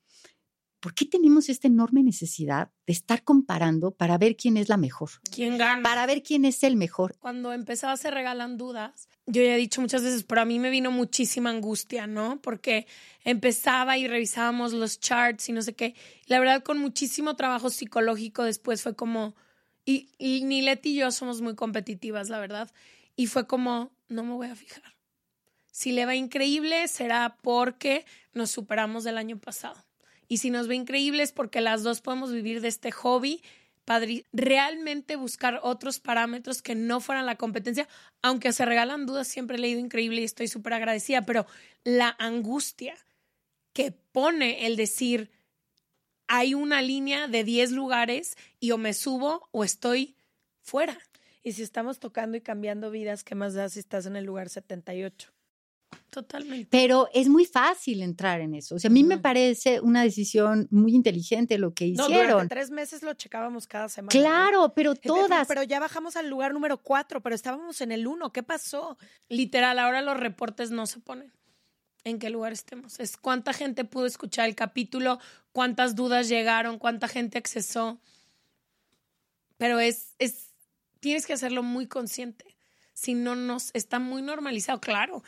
¿Por qué tenemos esta enorme necesidad de estar comparando para ver quién es la mejor? ¿Quién gana? Para ver quién es el mejor. Cuando empezaba Se Regalan Dudas, yo ya he dicho muchas veces, pero a mí me vino muchísima angustia, ¿no? Porque empezaba y revisábamos los charts y no sé qué. La verdad, con muchísimo trabajo psicológico después fue como... Y, ni Leti y yo somos muy competitivas, la verdad. Y fue como, no me voy a fijar. Si le va increíble, será porque nos superamos del año pasado. Y si nos ve increíble es porque las dos podemos vivir de este hobby, padre, realmente buscar otros parámetros que no fueran la competencia, aunque se regalan dudas, siempre he leído increíble y estoy súper agradecida, pero la angustia que pone el decir, hay una línea de 10 lugares y o me subo o estoy fuera. Y si estamos tocando y cambiando vidas, ¿qué más da si estás en el lugar 78? Totalmente. Pero es muy fácil entrar en eso. O sea, a mí me parece una decisión muy inteligente lo que No, hicieron. durante tres meses lo checábamos cada semana. claro, pero todas. Pero ya bajamos al lugar número cuatro, pero estábamos en el uno. ¿Qué pasó? Literal, ahora los reportes no se ponen. ¿En qué lugar estemos? Es cuánta gente pudo escuchar el capítulo, cuántas dudas llegaron, cuánta gente accesó. Pero es, es, tienes que hacerlo muy consciente. Si no, nos está muy normalizado. Claro,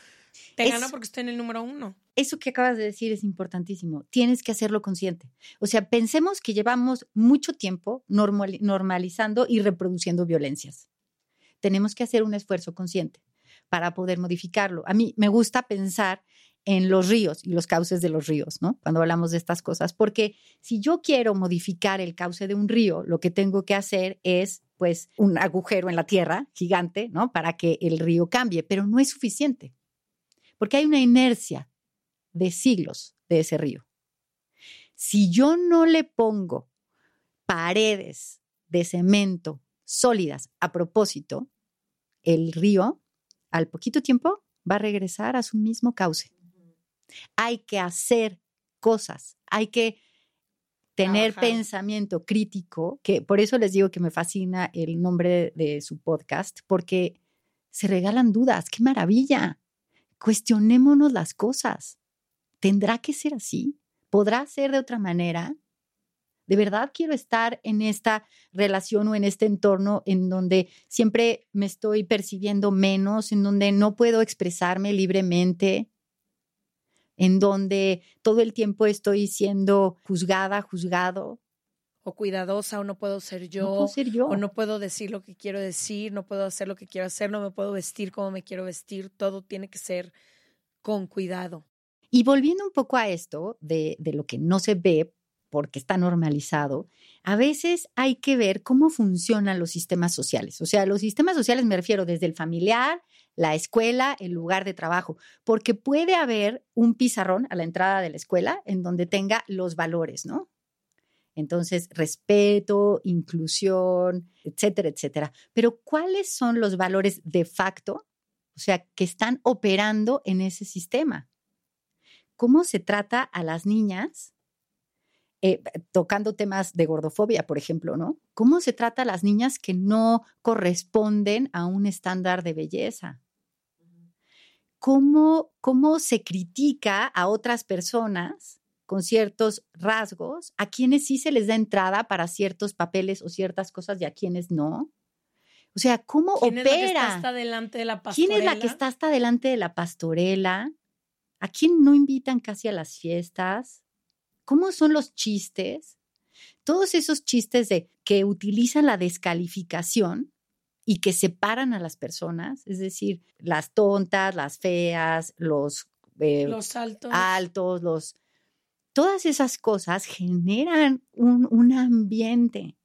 te gano porque estoy en el número uno. Eso que acabas de decir es importantísimo. Tienes que hacerlo consciente. O sea, pensemos que llevamos mucho tiempo normali- normalizando y reproduciendo violencias. Tenemos que hacer un esfuerzo consciente para poder modificarlo. A mí me gusta pensar en los ríos y los cauces de los ríos, ¿no? Cuando hablamos de estas cosas, porque si yo quiero modificar el cauce de un río, lo que tengo que hacer es, pues, un agujero en la tierra gigante, ¿no? Para que el río cambie, pero no es suficiente, porque hay una inercia de siglos de ese río. Si yo no le pongo paredes de cemento sólidas a propósito, el río al poquito tiempo va a regresar a su mismo cauce. Hay que hacer cosas, hay que tener Trabajar. pensamiento crítico, que por eso les digo que me fascina el nombre de su podcast, porque se regalan dudas, qué maravilla. Cuestionémonos las cosas. ¿Tendrá que ser así? ¿Podrá ser de otra manera? ¿De verdad quiero estar en esta relación o en este entorno en donde siempre me estoy percibiendo menos, en donde no puedo expresarme libremente, en donde todo el tiempo estoy siendo juzgada, juzgado? O cuidadosa, o no puedo ser yo. no puedo ser yo. O no puedo decir lo que quiero decir, no puedo hacer lo que quiero hacer, no me puedo vestir como me quiero vestir. Todo tiene que ser con cuidado. Y volviendo un poco a esto de, de lo que no se ve porque está normalizado, a veces hay que ver cómo funcionan los sistemas sociales. O sea, los sistemas sociales me refiero desde el familiar, la escuela, el lugar de trabajo, porque puede haber un pizarrón a la entrada de la escuela en donde tenga los valores, ¿no? Entonces, respeto, inclusión, etcétera, etcétera. Pero ¿cuáles son los valores de facto o sea, que están operando en ese sistema. ¿Cómo se trata a las niñas? Eh, tocando temas de gordofobia, por ejemplo, ¿no? ¿Cómo se trata a las niñas que no corresponden a un estándar de belleza? ¿Cómo, cómo se critica a otras personas con ciertos rasgos, a quienes sí se les da entrada para ciertos papeles o ciertas cosas y a quienes no? O sea, ¿cómo ¿Quién opera? es la que está hasta delante de la ¿Quién es la que pastorela? está hasta delante de la pastorela? ¿A quién no invitan casi a las fiestas? ¿Cómo son los chistes? Todos esos chistes de que utilizan la descalificación y que separan a las personas, es decir, las tontas, las feas, los, eh, Los altos. altos, los todas esas cosas generan un, un ambiente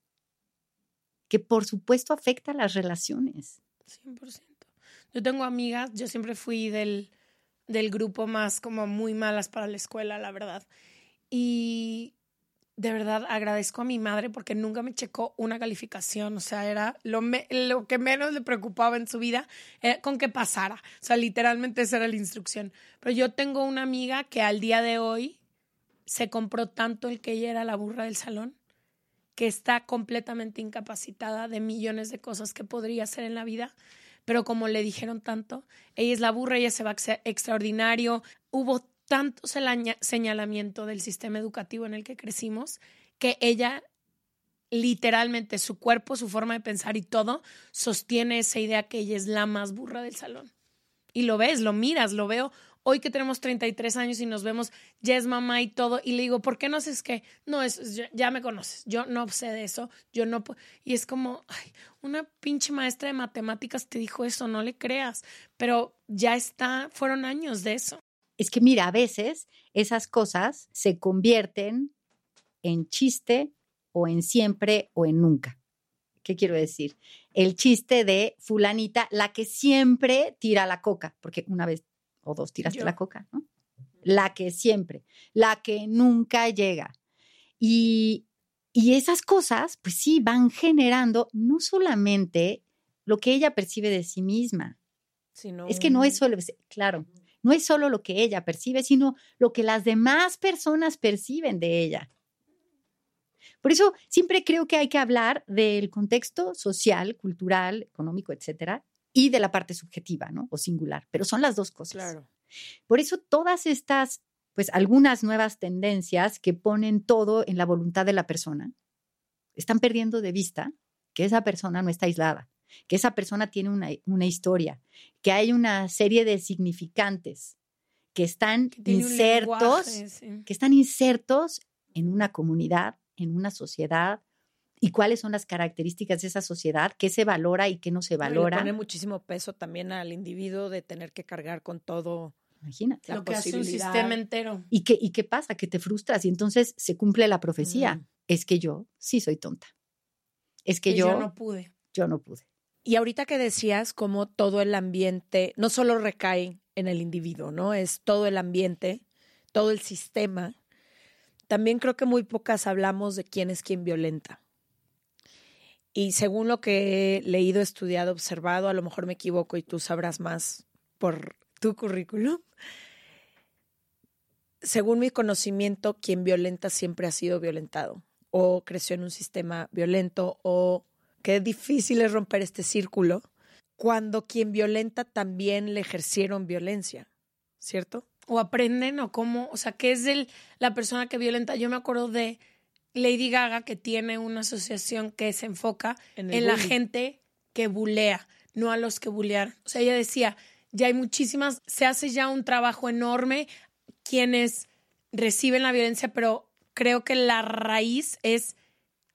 que por supuesto afecta a las relaciones. 100%. Yo tengo amigas, yo siempre fui del, del grupo más como muy malas para la escuela, la verdad. Y de verdad agradezco a mi madre porque nunca me checó una calificación, o sea, era lo, me- lo que menos le preocupaba en su vida era con que pasara, o sea, literalmente esa era la instrucción. Pero yo tengo una amiga que al día de hoy se compró tanto el que ella era la burra del salón que está completamente incapacitada de millones de cosas que podría hacer en la vida, pero como le dijeron tanto, ella es la burra, ella se va a extraordinario, hubo tanto señalamiento del sistema educativo en el que crecimos que ella literalmente su cuerpo, su forma de pensar y todo sostiene esa idea que ella es la más burra del salón. Y lo ves, lo miras, lo veo. Hoy que tenemos 33 años y nos vemos, ya es mamá y todo, y le digo, ¿por qué no haces qué? No, es, ya, me conoces, yo no sé de eso, yo no pu-". Y es como, ay, una pinche maestra de matemáticas te dijo eso, no le creas, pero ya está, fueron años de eso. Es que mira, a veces esas cosas se convierten en chiste o en siempre o en nunca. ¿Qué quiero decir? El chiste de fulanita, la que siempre tira la coca, porque una vez o dos tiraste Yo. la coca, ¿no? La que siempre, la que nunca llega. Y, y esas cosas, pues sí, van generando no solamente lo que ella percibe de sí misma, Sino es que no es solo, claro, no es solo lo que ella percibe, sino lo que las demás personas perciben de ella. Por eso siempre creo que hay que hablar del contexto social, cultural, económico, etcétera, y de la parte subjetiva, ¿no? O singular, pero son las dos cosas. Claro. Por eso todas estas, pues algunas nuevas tendencias que ponen todo en la voluntad de la persona, están perdiendo de vista que esa persona no está aislada, que esa persona tiene una, una historia, que hay una serie de significantes que están Que insertos, lenguaje, sí. que están insertos en una comunidad, en una sociedad, y cuáles son las características de esa sociedad, qué se valora y qué no se No, y le valora. pone muchísimo peso también al individuo de tener que cargar con todo. Imagínate. la Lo que hace un sistema entero. ¿Y qué, ¿Y qué pasa? Que te frustras y entonces se cumple la profecía. Mm. Es que yo sí soy tonta. Es que Y yo, yo no pude. yo no pude. Y ahorita que decías cómo todo el ambiente no solo recae en el individuo, ¿no? Es todo el ambiente, todo el sistema. También creo que muy pocas hablamos de quién es quien violenta. Y según lo que he leído, estudiado, observado, a lo mejor me equivoco y tú sabrás más por tu currículum. Según mi conocimiento, quien violenta siempre ha sido violentado o creció en un sistema violento o qué difícil es romper este círculo cuando quien violenta también le ejercieron violencia, ¿cierto? o aprenden o cómo, o sea, qué es el, la persona que violenta. Yo me acuerdo de Lady Gaga que tiene una asociación que se enfoca En la gente que bulea, no a los que bulearon. O sea, ella decía, ya hay muchísimas, se hace ya un trabajo enorme quienes reciben la violencia, pero creo que la raíz es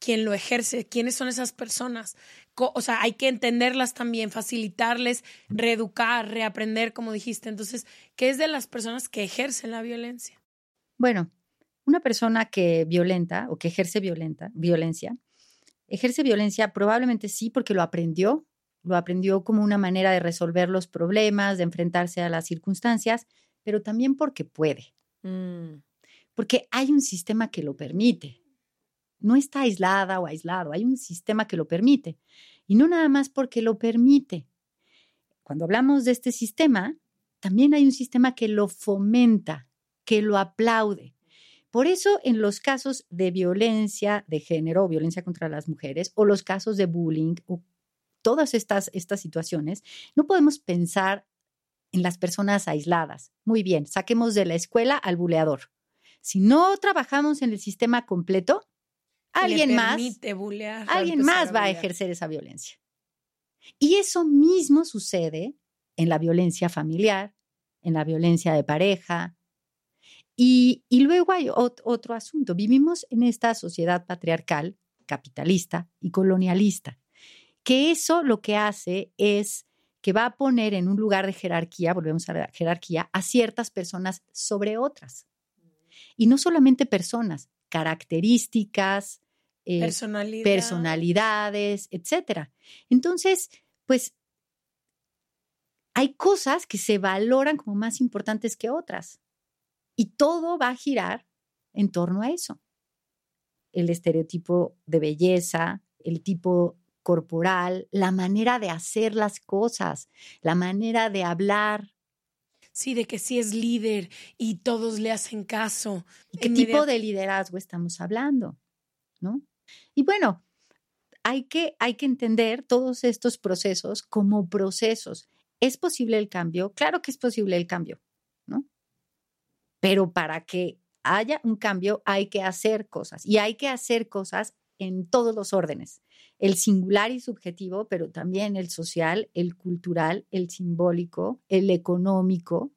quien lo ejerce, quiénes son esas personas. Co- O sea, hay que entenderlas también, facilitarles, reeducar, reaprender, como dijiste. Entonces, ¿qué es de las personas que ejercen la violencia? Bueno, una persona que violenta o que ejerce violenta, violencia, ejerce violencia probablemente sí porque lo aprendió, lo aprendió como una manera de resolver los problemas, de enfrentarse a las circunstancias, pero también porque puede, Mm, porque hay un sistema que lo permite. No está aislada o aislado, hay un sistema que lo permite. Y no nada más porque lo permite. cuando hablamos de este sistema, también hay un sistema que lo fomenta, que lo aplaude. Por eso, en los casos de violencia de género violencia contra las mujeres, o los casos de bullying, o todas estas, estas situaciones, no podemos pensar en las personas aisladas. Muy bien, saquemos de la escuela al buleador. Si no trabajamos en el sistema completo, alguien más, alguien más va a ejercer esa violencia. Y eso mismo sucede en la violencia familiar, en la violencia de pareja. Y, luego hay otro asunto. Vivimos en esta sociedad patriarcal, capitalista y colonialista, que eso lo que hace es que va a poner en un lugar de jerarquía, volvemos a la jerarquía, a ciertas personas sobre otras. Y no solamente personas, características, eh, personalidades, etcétera. Entonces, pues hay cosas que se valoran como más importantes que otras. Y todo va a girar en torno a eso. El estereotipo de belleza, el tipo corporal, la manera de hacer las cosas, la manera de hablar. Sí, de que sí es líder y todos le hacen caso. ¿Qué tipo de liderazgo estamos hablando? ¿No? Y bueno, hay que, hay que entender todos estos procesos como procesos. ¿Es posible el cambio? Claro que es posible el cambio, ¿no? Pero para que haya un cambio hay que hacer cosas y hay que hacer cosas en todos los órdenes, el singular y subjetivo, pero también el social, el cultural, el simbólico, el económico.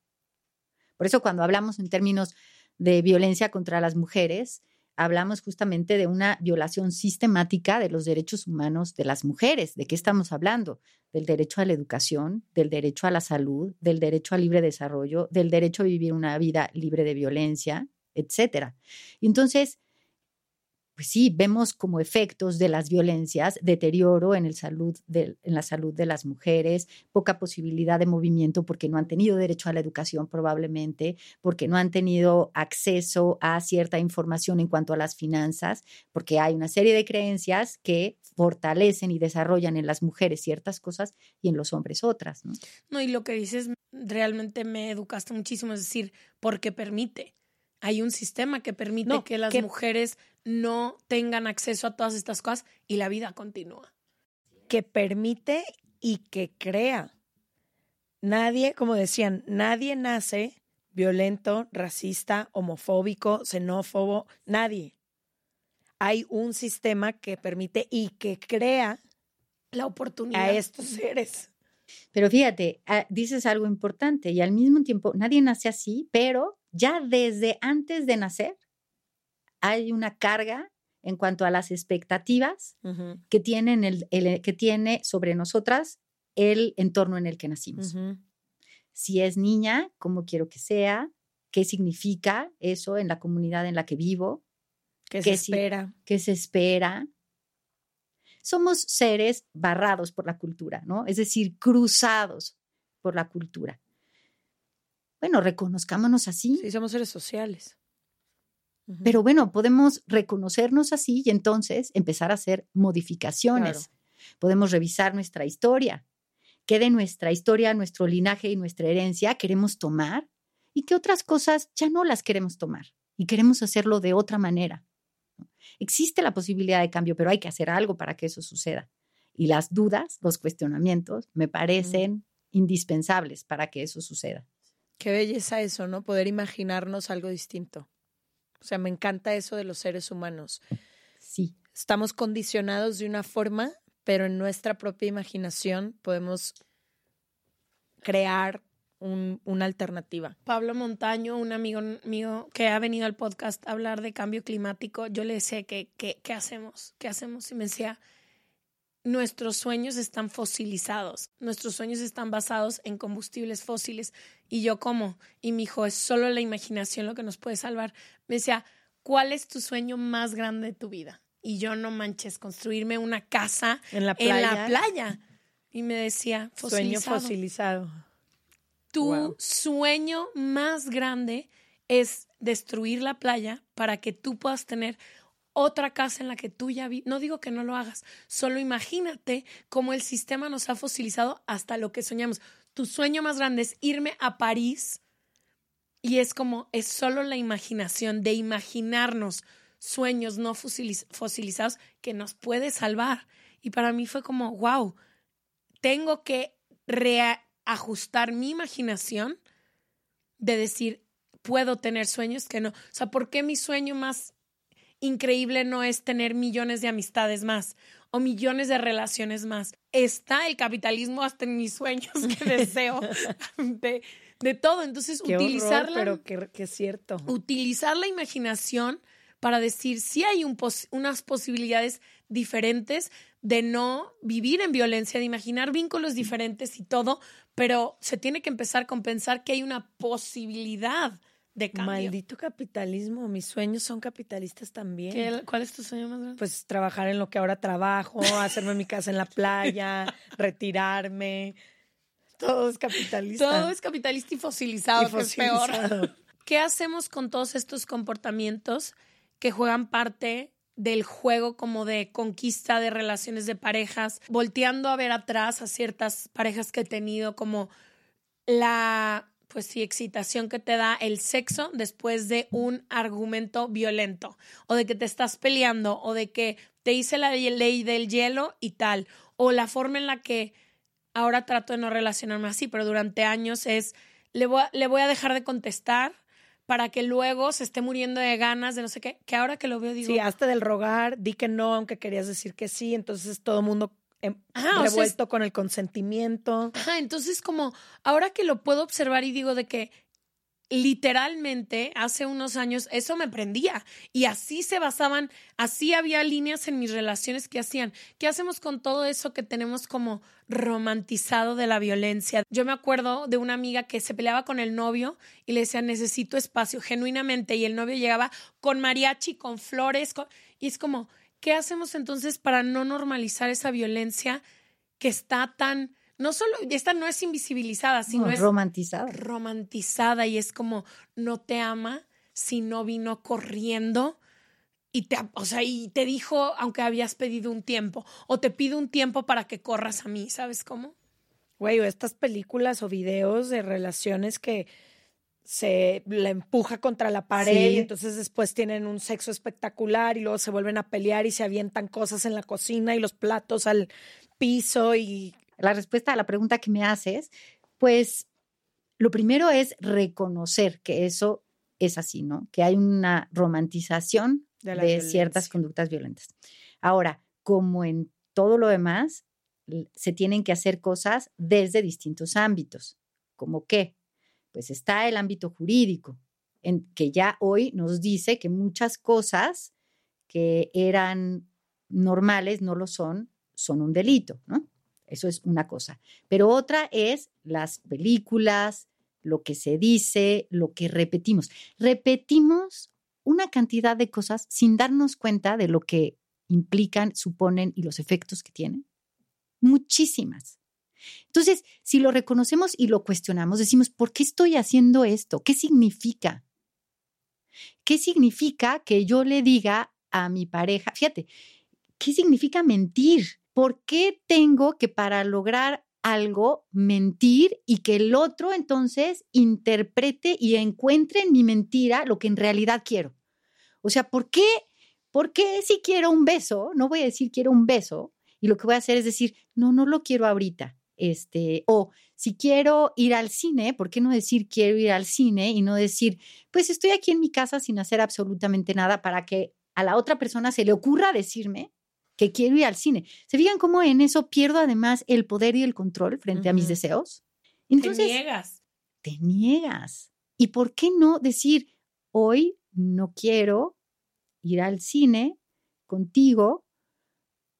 Por eso cuando hablamos en términos de violencia contra las mujeres, hablamos justamente de una violación sistemática de los derechos humanos de las mujeres. ¿De qué estamos hablando? Del derecho a la educación, del derecho a la salud, del derecho al libre desarrollo, del derecho a vivir una vida libre de violencia, etcétera. Entonces, pues sí, vemos como efectos de las violencias, deterioro en, el salud en la salud de las mujeres, poca posibilidad de movimiento porque no han tenido derecho a la educación probablemente, porque no han tenido acceso a cierta información en cuanto a las finanzas, porque hay una serie de creencias que fortalecen y desarrollan en las mujeres ciertas cosas y en los hombres otras. No, no y lo que dices realmente me educaste muchísimo, es decir, porque permite hay un sistema que permite que las mujeres no tengan acceso a todas estas cosas y la vida continúa. Que permite y que crea. Nadie, como decían, nadie nace violento, racista, homofóbico, xenófobo, nadie. Hay un sistema que permite y que crea la oportunidad a estos seres. Pero fíjate, ah, dices algo importante y al mismo tiempo nadie nace así, pero ya desde antes de nacer hay una carga en cuanto a las expectativas que, tienen el, que tiene sobre nosotras el entorno en el que nacimos. Si es niña, ¿cómo quiero que sea? ¿Qué significa eso en la comunidad en la que vivo? ¿Qué se espera? ¿Qué se espera? Somos seres barrados por la cultura, ¿no? Es decir, cruzados por la cultura bueno, reconozcámonos así. Sí, somos seres sociales. Pero bueno, podemos reconocernos así y entonces empezar a hacer modificaciones. Podemos revisar nuestra historia. ¿Qué de nuestra historia, nuestro linaje y nuestra herencia queremos tomar? ¿Y qué otras cosas ya no las queremos tomar? Y queremos hacerlo de otra manera. Existe la posibilidad de cambio, pero hay que hacer algo para que eso suceda. Y las dudas, los cuestionamientos, me parecen indispensables para que eso suceda. Qué belleza eso, ¿no? Poder imaginarnos algo distinto. O sea, me encanta eso de los seres humanos. Sí. Estamos condicionados de una forma, pero en nuestra propia imaginación podemos crear una alternativa. Pablo Montaño, un amigo mío que ha venido al podcast a hablar de cambio climático, yo le decía que, ¿qué hacemos? ¿Qué hacemos? Y me decía, nuestros sueños están fosilizados, nuestros sueños están basados en combustibles fósiles. Y yo como, y mi hijo, es solo la imaginación lo que nos puede salvar. Me decía, ¿cuál es tu sueño más grande de tu vida? Y yo no manches, construirme una casa en la playa. Y me decía, fosilizado. Sueño fosilizado. Tu sueño más grande es destruir la playa para que tú puedas tener otra casa en la que tú ya vives. No digo que no lo hagas, solo imagínate cómo el sistema nos ha fosilizado hasta lo que soñamos. tu sueño más grande es irme a París y es como, es solo la imaginación de imaginarnos sueños no fosilizados que nos puede salvar. Y para mí fue como, wow, tengo que reajustar mi imaginación de decir, puedo tener sueños que no. O sea, ¿por qué mi sueño más increíble no es tener millones de amistades más o millones de relaciones más? Está el capitalismo hasta en mis sueños que deseo de, de todo. Entonces, utilizar pero que, es cierto. Utilizar la imaginación para decir si hay un unas posibilidades diferentes de no vivir en violencia, de imaginar vínculos diferentes y todo, pero se tiene que empezar con pensar que hay una posibilidad de cambio. Maldito capitalismo, mis sueños son capitalistas también. ¿Cuál es tu sueño más grande? Pues trabajar en lo que ahora trabajo, hacerme mi casa en la playa, retirarme. Todo es capitalista. Todo es capitalista y fosilizado, que es peor. ¿Qué hacemos con todos estos comportamientos que juegan parte del juego como de conquista de relaciones de parejas, volteando a ver atrás a ciertas parejas que he tenido como la pues sí, excitación que te da el sexo después de un argumento violento, o de que te estás peleando, o de que te hice la ley del hielo y tal, o la forma en la que ahora trato de no relacionarme así, pero durante años es, le voy, le voy a dejar de contestar para que luego se esté muriendo de ganas de no sé qué, que ahora que lo veo digo... Sí, hasta del rogar, di que no, aunque querías decir que sí, entonces todo el mundo em, revuelto con el consentimiento. Ajá, entonces como ahora que lo puedo observar y digo de que literalmente hace unos años eso me prendía y así se basaban, así había líneas en mis relaciones que hacían. ¿Qué hacemos con todo eso que tenemos como romantizado de la violencia? Yo me acuerdo de una amiga que se peleaba con el novio y le decía necesito espacio genuinamente y el novio llegaba con mariachi, con flores y es como, ¿qué hacemos entonces para no normalizar esa violencia que está tan no solo, esta no es invisibilizada, sino es romantizada. Romantizada y es como no te ama si no vino corriendo y te, o sea, y te dijo aunque habías pedido un tiempo o te pido un tiempo para que corras a mí, ¿sabes cómo? Güey, o estas películas o videos de relaciones que se la empuja contra la pared y entonces después tienen un sexo espectacular y luego se vuelven a pelear y se avientan cosas en la cocina y los platos al piso y la respuesta a la pregunta que me haces, pues lo primero es reconocer que eso es así, ¿no? Que hay una romantización de, ciertas conductas violentas. Ahora, como en todo lo demás, se tienen que hacer cosas desde distintos ámbitos. ¿Como qué? Pues está el ámbito jurídico, en que ya hoy nos dice que muchas cosas que eran normales no lo son, son un delito, ¿no? Eso es una cosa. Pero otra es las películas, lo que se dice, lo que repetimos. Repetimos una cantidad de cosas sin darnos cuenta de lo que implican, suponen y los efectos que tienen. Muchísimas. Entonces, si lo reconocemos y lo cuestionamos, decimos, ¿por qué estoy haciendo esto? ¿Qué significa? ¿Qué significa que yo le diga a mi pareja, fíjate, ¿qué significa mentir? ¿Por qué tengo que para lograr algo mentir y que el otro entonces interprete y encuentre en mi mentira lo que en realidad quiero? O sea, ¿por qué? ¿Por qué si quiero un beso? No voy a decir quiero un beso y lo que voy a hacer es decir, no, no lo quiero ahorita. Este, o si quiero ir al cine, ¿por qué no decir quiero ir al cine y no decir, pues estoy aquí en mi casa sin hacer absolutamente nada para que a la otra persona se le ocurra decirme que quiero ir al cine. ¿Se fijan cómo en eso pierdo además el poder y el control frente a mis deseos? Entonces, te niegas. Te niegas. ¿Y por qué no decir, hoy no quiero ir al cine contigo,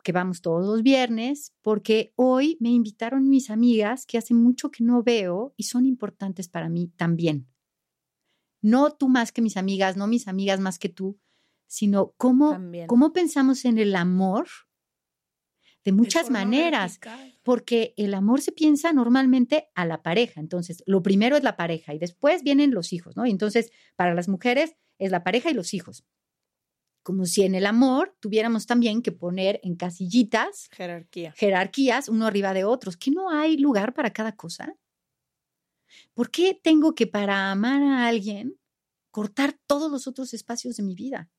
que vamos todos los viernes, porque hoy me invitaron mis amigas que hace mucho que no veo y son importantes para mí también. No tú más que mis amigas, no mis amigas más que tú, sino cómo, cómo pensamos en el amor de muchas maneras, porque el amor se piensa normalmente a la pareja. Entonces, lo primero es la pareja y después vienen los hijos, ¿no? Y entonces, para las mujeres es la pareja y los hijos. Como si en el amor tuviéramos también que poner en casillitas jerarquía. Jerarquías uno arriba de otros, que no hay lugar para cada cosa. ¿Por qué tengo que para amar a alguien cortar todos los otros espacios de mi vida?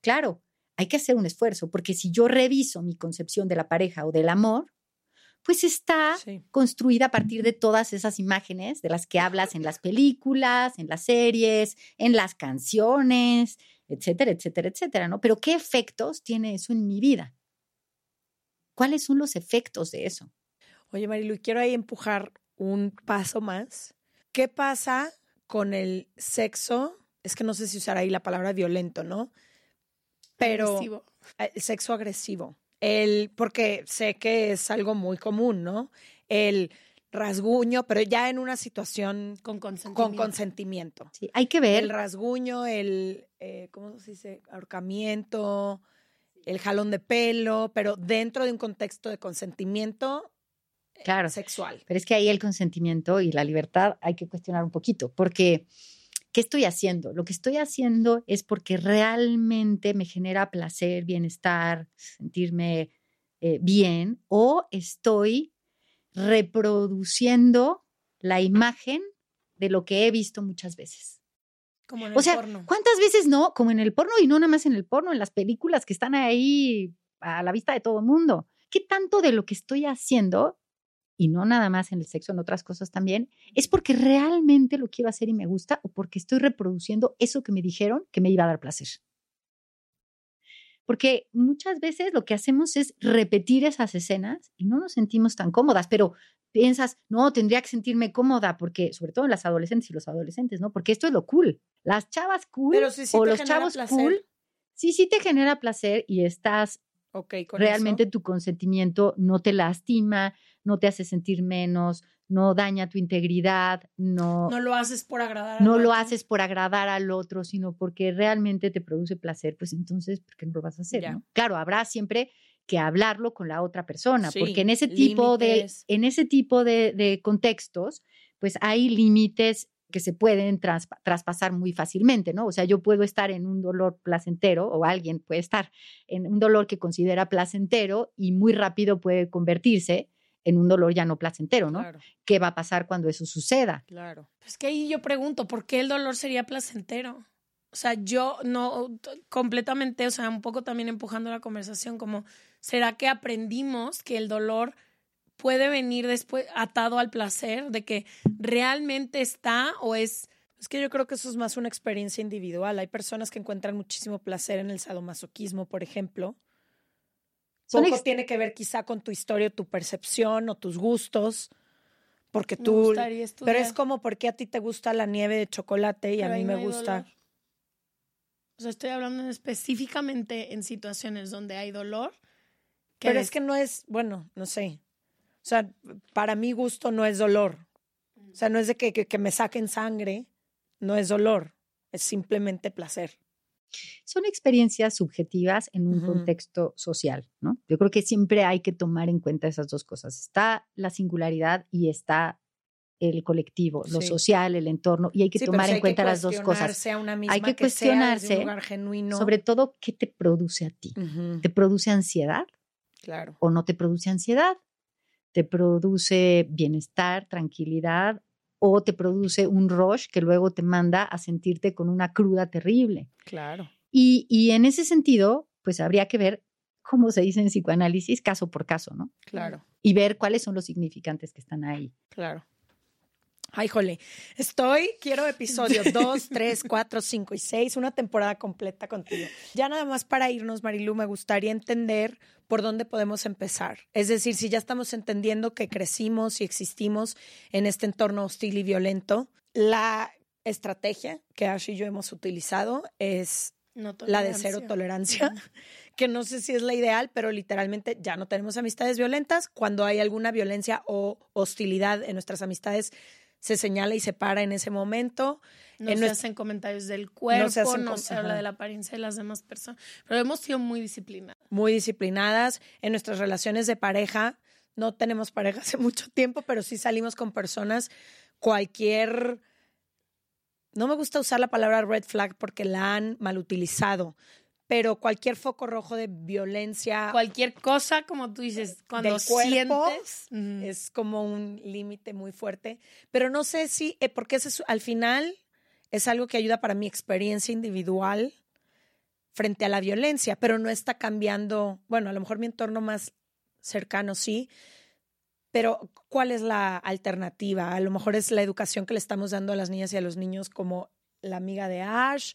Claro, hay que hacer un esfuerzo, porque si yo reviso mi concepción de la pareja o del amor, pues está Sí. construida a partir de todas esas imágenes de las que hablas en las películas, en las series, en las canciones, etcétera, etcétera, etcétera, ¿no? Pero ¿qué efectos tiene eso en mi vida? ¿Cuáles son los efectos de eso? Oye, Marilu, quiero ahí empujar un paso más. ¿Qué pasa con el sexo? Es que no sé si usar ahí la palabra violento, ¿no? Pero Agresivo. el sexo agresivo. El, porque sé que es algo muy común, ¿no? El rasguño, pero ya en una situación Con con consentimiento. consentimiento. Sí, hay que ver. El rasguño, el, eh, ¿cómo se dice? Ahorcamiento, el jalón de pelo, pero dentro de un contexto de consentimiento eh, Claro. sexual. Pero es que ahí el consentimiento y la libertad hay que cuestionar un poquito, porque ¿qué estoy haciendo? Lo que estoy haciendo es porque realmente me genera placer, bienestar, sentirme eh, bien, o estoy reproduciendo la imagen de lo que he visto muchas veces. Como en el O sea, porno. ¿cuántas veces no? Como en el porno y no nada más en el porno, en las películas que están ahí a la vista de todo el mundo. ¿Qué tanto de lo que estoy haciendo, y no nada más en el sexo, en otras cosas también, es porque realmente lo quiero hacer y me gusta o porque estoy reproduciendo eso que me dijeron que me iba a dar placer? Porque muchas veces lo que hacemos es repetir esas escenas y no nos sentimos tan cómodas, pero piensas, no, tendría que sentirme cómoda, porque sobre todo en las adolescentes y los adolescentes, ¿no? Porque esto es lo cool. Las chavas cool Pero si sí o los chavos placer. cool, sí, sí te genera placer y estás Ok, con realmente eso. tu consentimiento no te lastima, no te hace sentir menos, no daña tu integridad, no, No lo haces por agradar. al no lo otro. haces por agradar al otro, sino porque realmente te produce placer, pues entonces, ¿por qué no lo vas a hacer? No? Claro, habrá siempre que hablarlo con la otra persona, Sí, porque en ese tipo de, en ese tipo de, de contextos, pues hay límites que se pueden traspa- traspasar muy fácilmente, ¿no? O sea, yo puedo estar en un dolor placentero o alguien puede estar en un dolor que considera placentero y muy rápido puede convertirse en un dolor ya no placentero, ¿no? Claro, ¿Qué va a pasar cuando eso suceda? claro. Es que ahí yo pregunto, ¿por qué el dolor sería placentero? O sea, yo no completamente, o sea, un poco también empujando la conversación, como, ¿será que aprendimos que el dolor puede venir después atado al placer, de que realmente está o es... Es que yo creo que eso es más una experiencia individual. Hay personas que encuentran muchísimo placer en el sadomasoquismo, por ejemplo. Poco tiene que ver quizá con tu historia, tu percepción o tus gustos, porque tú... Pero es como porque a ti te gusta la nieve de chocolate y Pero a mí no me gusta... dolor. O sea, estoy hablando específicamente en situaciones donde hay dolor. Pero es que no es, bueno, no sé. O sea, para mi gusto no es dolor. O sea, no es de que, que, que me saquen sangre, no es dolor, es simplemente placer. Son experiencias subjetivas en un contexto social, ¿no? Yo creo que siempre hay que tomar en cuenta esas dos cosas. Está la singularidad y está el colectivo, lo social, el entorno, y hay que Sí, tomar en hay cuenta las dos cosas. una misma Hay que cuestionarse un. Sobre todo, ¿qué te produce a ti? ¿Te produce ansiedad Claro. o no te produce ansiedad? ¿Te produce bienestar, tranquilidad o te produce un rush que luego te manda a sentirte con una cruda terrible? Claro. Y, y en ese sentido, pues habría que ver, cómo se dice en psicoanálisis, caso por caso, ¿no? Claro, Y ver cuáles son los significantes que están ahí. claro. Ay, jole. Estoy, quiero episodio 2, 3, 4, 5 y 6, una temporada completa contigo. Ya nada más para irnos, Marilu, me gustaría entender por dónde podemos empezar. Es decir, si ya estamos entendiendo que crecimos y existimos en este entorno hostil y violento, la estrategia que Ash y yo hemos utilizado es No la de cero tolerancia. tolerancia, que no sé si es la ideal, pero literalmente ya no tenemos amistades violentas. Cuando hay alguna violencia o hostilidad en nuestras amistades, se señala y se para en ese momento. No En se hacen comentarios del cuerpo, no se se, hacen com- habla de la apariencia de las demás personas. Pero hemos sido muy disciplinados. muy disciplinadas en nuestras relaciones de pareja. No tenemos pareja hace mucho tiempo, pero sí salimos con personas. Cualquier. No me gusta usar la palabra red flag porque la han mal utilizado, pero cualquier foco rojo de violencia Cualquier cosa, como tú dices, cuando del cuerpo sientes. Es como un límite muy fuerte. Pero no sé si, eh, porque ese es- al final es algo que ayuda para mi experiencia individual frente a la violencia, pero no está cambiando, bueno, a lo mejor mi entorno más cercano sí, pero ¿cuál es la alternativa? A lo mejor es la educación que le estamos dando a las niñas y a los niños como la amiga de Ash,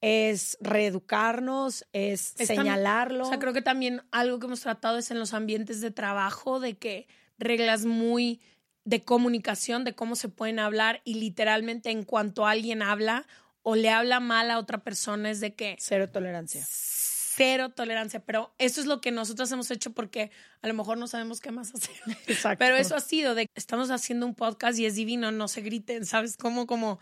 es reeducarnos, es, señalarlo. O sea, creo que también algo que hemos tratado es en los ambientes de trabajo, de que reglas muy de comunicación, de cómo se pueden hablar y literalmente en cuanto alguien habla o le habla mal a otra persona es de que Cero tolerancia. cero tolerancia, pero eso es lo que nosotros hemos hecho porque a lo mejor no sabemos qué más hacer. Exacto. Pero eso ha sido de estamos haciendo un podcast y es divino, no se griten, ¿sabes? Como, como,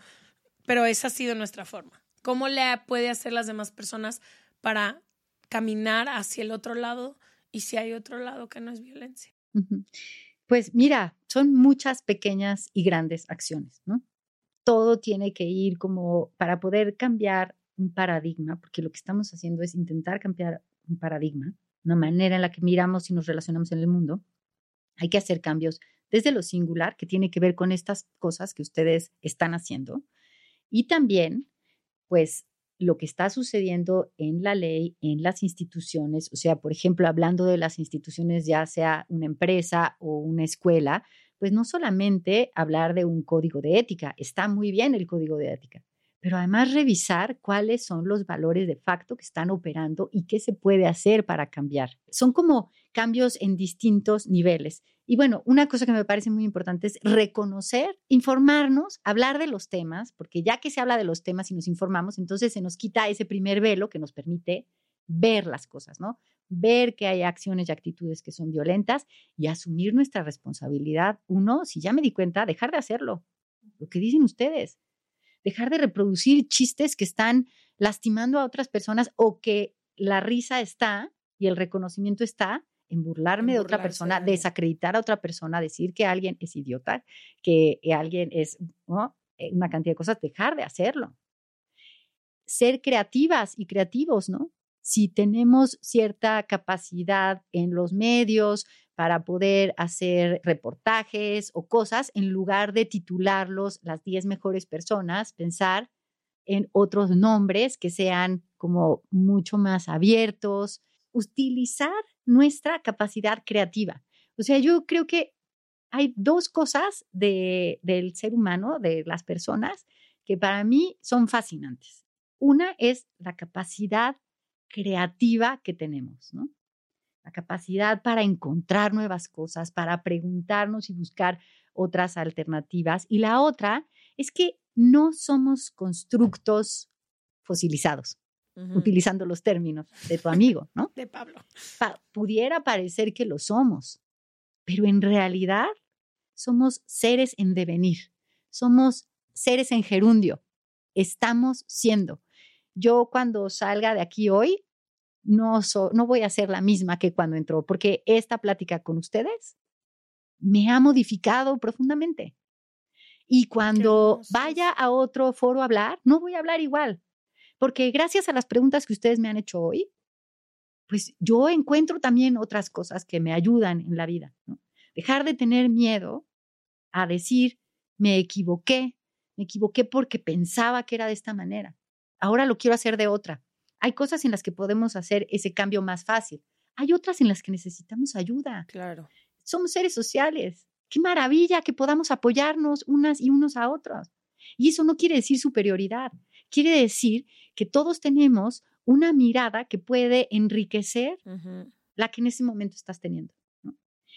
pero esa ha sido nuestra forma. ¿Cómo le puede hacer las demás personas para caminar hacia el otro lado y si hay otro lado que no es violencia? Pues mira, son muchas pequeñas y grandes acciones, ¿no? Todo tiene que ir como para poder cambiar un paradigma, porque lo que estamos haciendo es intentar cambiar un paradigma, una manera en la que miramos y nos relacionamos en el mundo. Hay que hacer cambios desde lo singular, que tiene que ver con estas cosas que ustedes están haciendo, y también, pues, lo que está sucediendo en la ley, en las instituciones, o sea, por ejemplo, hablando de las instituciones, ya sea una empresa o una escuela, pues no solamente hablar de un código de ética, está muy bien el código de ética, pero además revisar cuáles son los valores de facto que están operando y qué se puede hacer para cambiar. Son como cambios en distintos niveles. Y bueno, una cosa que me parece muy importante es reconocer, informarnos, hablar de los temas, porque ya que se habla de los temas y nos informamos, entonces se nos quita ese primer velo que nos permite ver las cosas, ¿no? Ver que hay acciones y actitudes que son violentas y asumir nuestra responsabilidad. Uno, si ya me di cuenta, dejar de hacerlo. Lo que dicen ustedes. Dejar de reproducir chistes que están lastimando a otras personas o que la risa está y el reconocimiento está en burlarme En de otra persona, de desacreditar a otra persona, decir que alguien es idiota, que alguien es ¿no? Eh, una cantidad de cosas, dejar de hacerlo. Ser creativas y creativos, ¿no? Si tenemos cierta capacidad en los medios para poder hacer reportajes o cosas, en lugar de titularlos las 10 mejores personas, pensar en otros nombres que sean como mucho más abiertos, utilizar nuestra capacidad creativa. O sea, yo creo que hay dos cosas de, del ser humano, de las personas, que para mí son fascinantes. Una es la capacidad creativa que tenemos. La capacidad para encontrar nuevas cosas, para preguntarnos y buscar otras alternativas. Y la otra es que no somos constructos fosilizados, utilizando los términos de tu amigo, ¿no? De Pablo. Pa- pudiera parecer que lo somos, pero en realidad somos seres en devenir, somos seres en gerundio, estamos siendo. Yo cuando salga de aquí hoy, no, so- no voy a ser la misma que cuando entró, porque esta plática con ustedes me ha modificado profundamente. Y cuando vaya a otro foro a hablar, no voy a hablar igual, porque gracias a las preguntas que ustedes me han hecho hoy, pues yo encuentro también otras cosas que me ayudan en la vida. ¿no? Dejar de tener miedo a decir, me equivoqué, me equivoqué porque pensaba que era de esta manera. Ahora lo quiero hacer de otra. Hay cosas en las que podemos hacer ese cambio más fácil. Hay otras en las que necesitamos ayuda. Claro. Somos seres sociales. Qué maravilla que podamos apoyarnos unas y unos a otros. Y eso no quiere decir superioridad. Quiere decir que todos tenemos una mirada que puede enriquecer la que en ese momento estás teniendo. ¿no?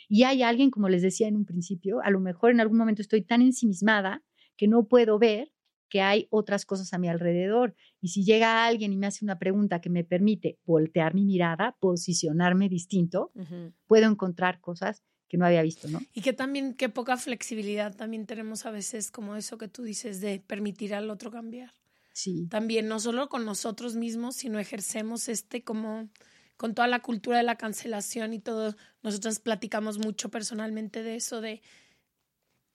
Y hay alguien, como les decía en un principio, a lo mejor en algún momento estoy tan ensimismada que no puedo ver que hay otras cosas a mi alrededor. Y si llega alguien y me hace una pregunta que me permite voltear mi mirada, posicionarme distinto, puedo encontrar cosas que no había visto, ¿no? Y que también, qué poca flexibilidad también tenemos a veces, como eso que tú dices, de permitir al otro cambiar. Sí. También, no solo con nosotros mismos, sino ejercemos este como con toda la cultura de la cancelación y todo. Nosotros platicamos mucho personalmente de eso, de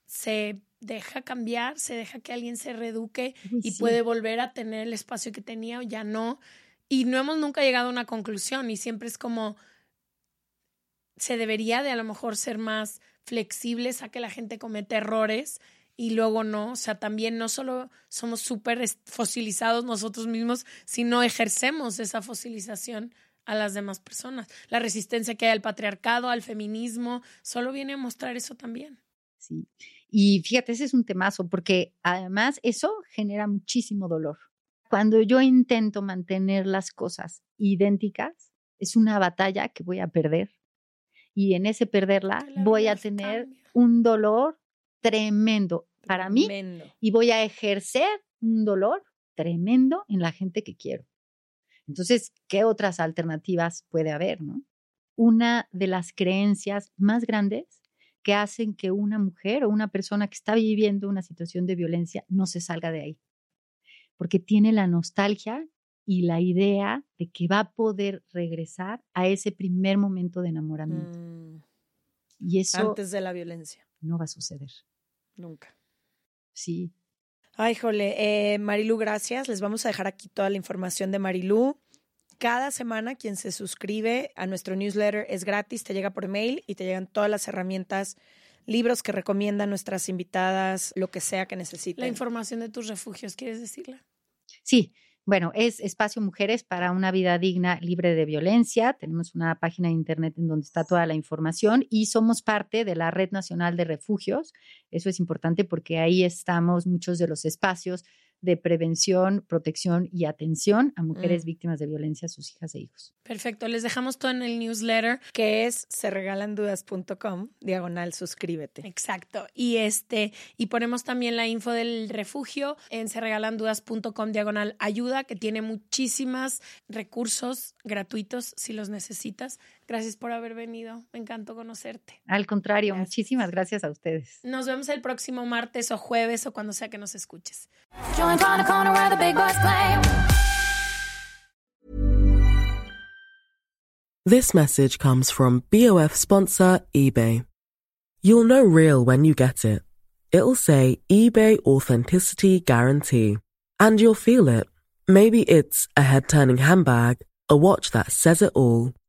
se deja cambiar, se deja que alguien se reeduque y puede volver a tener el espacio que tenía o ya no. y no hemos nunca llegado a una conclusión y siempre es como se debería de a lo mejor ser más flexibles a que la gente cometa errores y luego no, o sea, también no solo somos súper fosilizados nosotros mismos, sino ejercemos esa fosilización a las demás personas. La resistencia que hay al patriarcado, al feminismo, solo viene a mostrar eso también. Sí. Y fíjate, ese es un temazo, porque además eso genera muchísimo dolor. Cuando yo intento mantener las cosas idénticas, es una batalla que voy a perder. Y en ese perderla voy a tener un dolor tremendo para mí y voy a ejercer un dolor tremendo en la gente que quiero. Entonces, ¿qué otras alternativas puede haber? ¿no? Una de las creencias más grandes que hacen que una mujer o una persona que está viviendo una situación de violencia no se salga de ahí, porque tiene la nostalgia y la idea de que va a poder regresar a ese primer momento de enamoramiento. Mm. Y eso... Antes de la violencia. No va a suceder. Nunca. Sí, Ay, jole. Eh, Marilu, gracias. Les vamos a dejar aquí toda la información de Marilu. Cada semana quien se suscribe a nuestro newsletter es gratis, te llega por mail y te llegan todas las herramientas, libros que recomiendan nuestras invitadas, lo que sea que necesiten. La información de tus refugios, ¿quieres decirla? Sí, bueno, es Espacio Mujeres para una vida digna, libre de violencia. Tenemos una página de internet en donde está toda la información y somos parte de la Red Nacional de Refugios. Eso es importante porque ahí estamos muchos de los espacios de prevención, protección y atención a mujeres mm. víctimas de violencia, sus hijas e hijos. Perfecto, les dejamos todo en el newsletter que es serregalandudas.com, diagonal suscríbete. Exacto. Y este y ponemos también la info del refugio en serregalandudas.com diagonal ayuda que tiene muchísimas recursos gratuitos si los necesitas. Gracias por haber venido. Me encantó conocerte. Al contrario, muchísimas gracias a ustedes. Nos vemos el próximo martes o jueves o cuando sea que nos escuches. This message comes from BOF sponsor eBay. You'll know real when you get it. It'll say eBay Authenticity Guarantee. And you'll feel it. Maybe it's a head turning handbag, a watch that says it all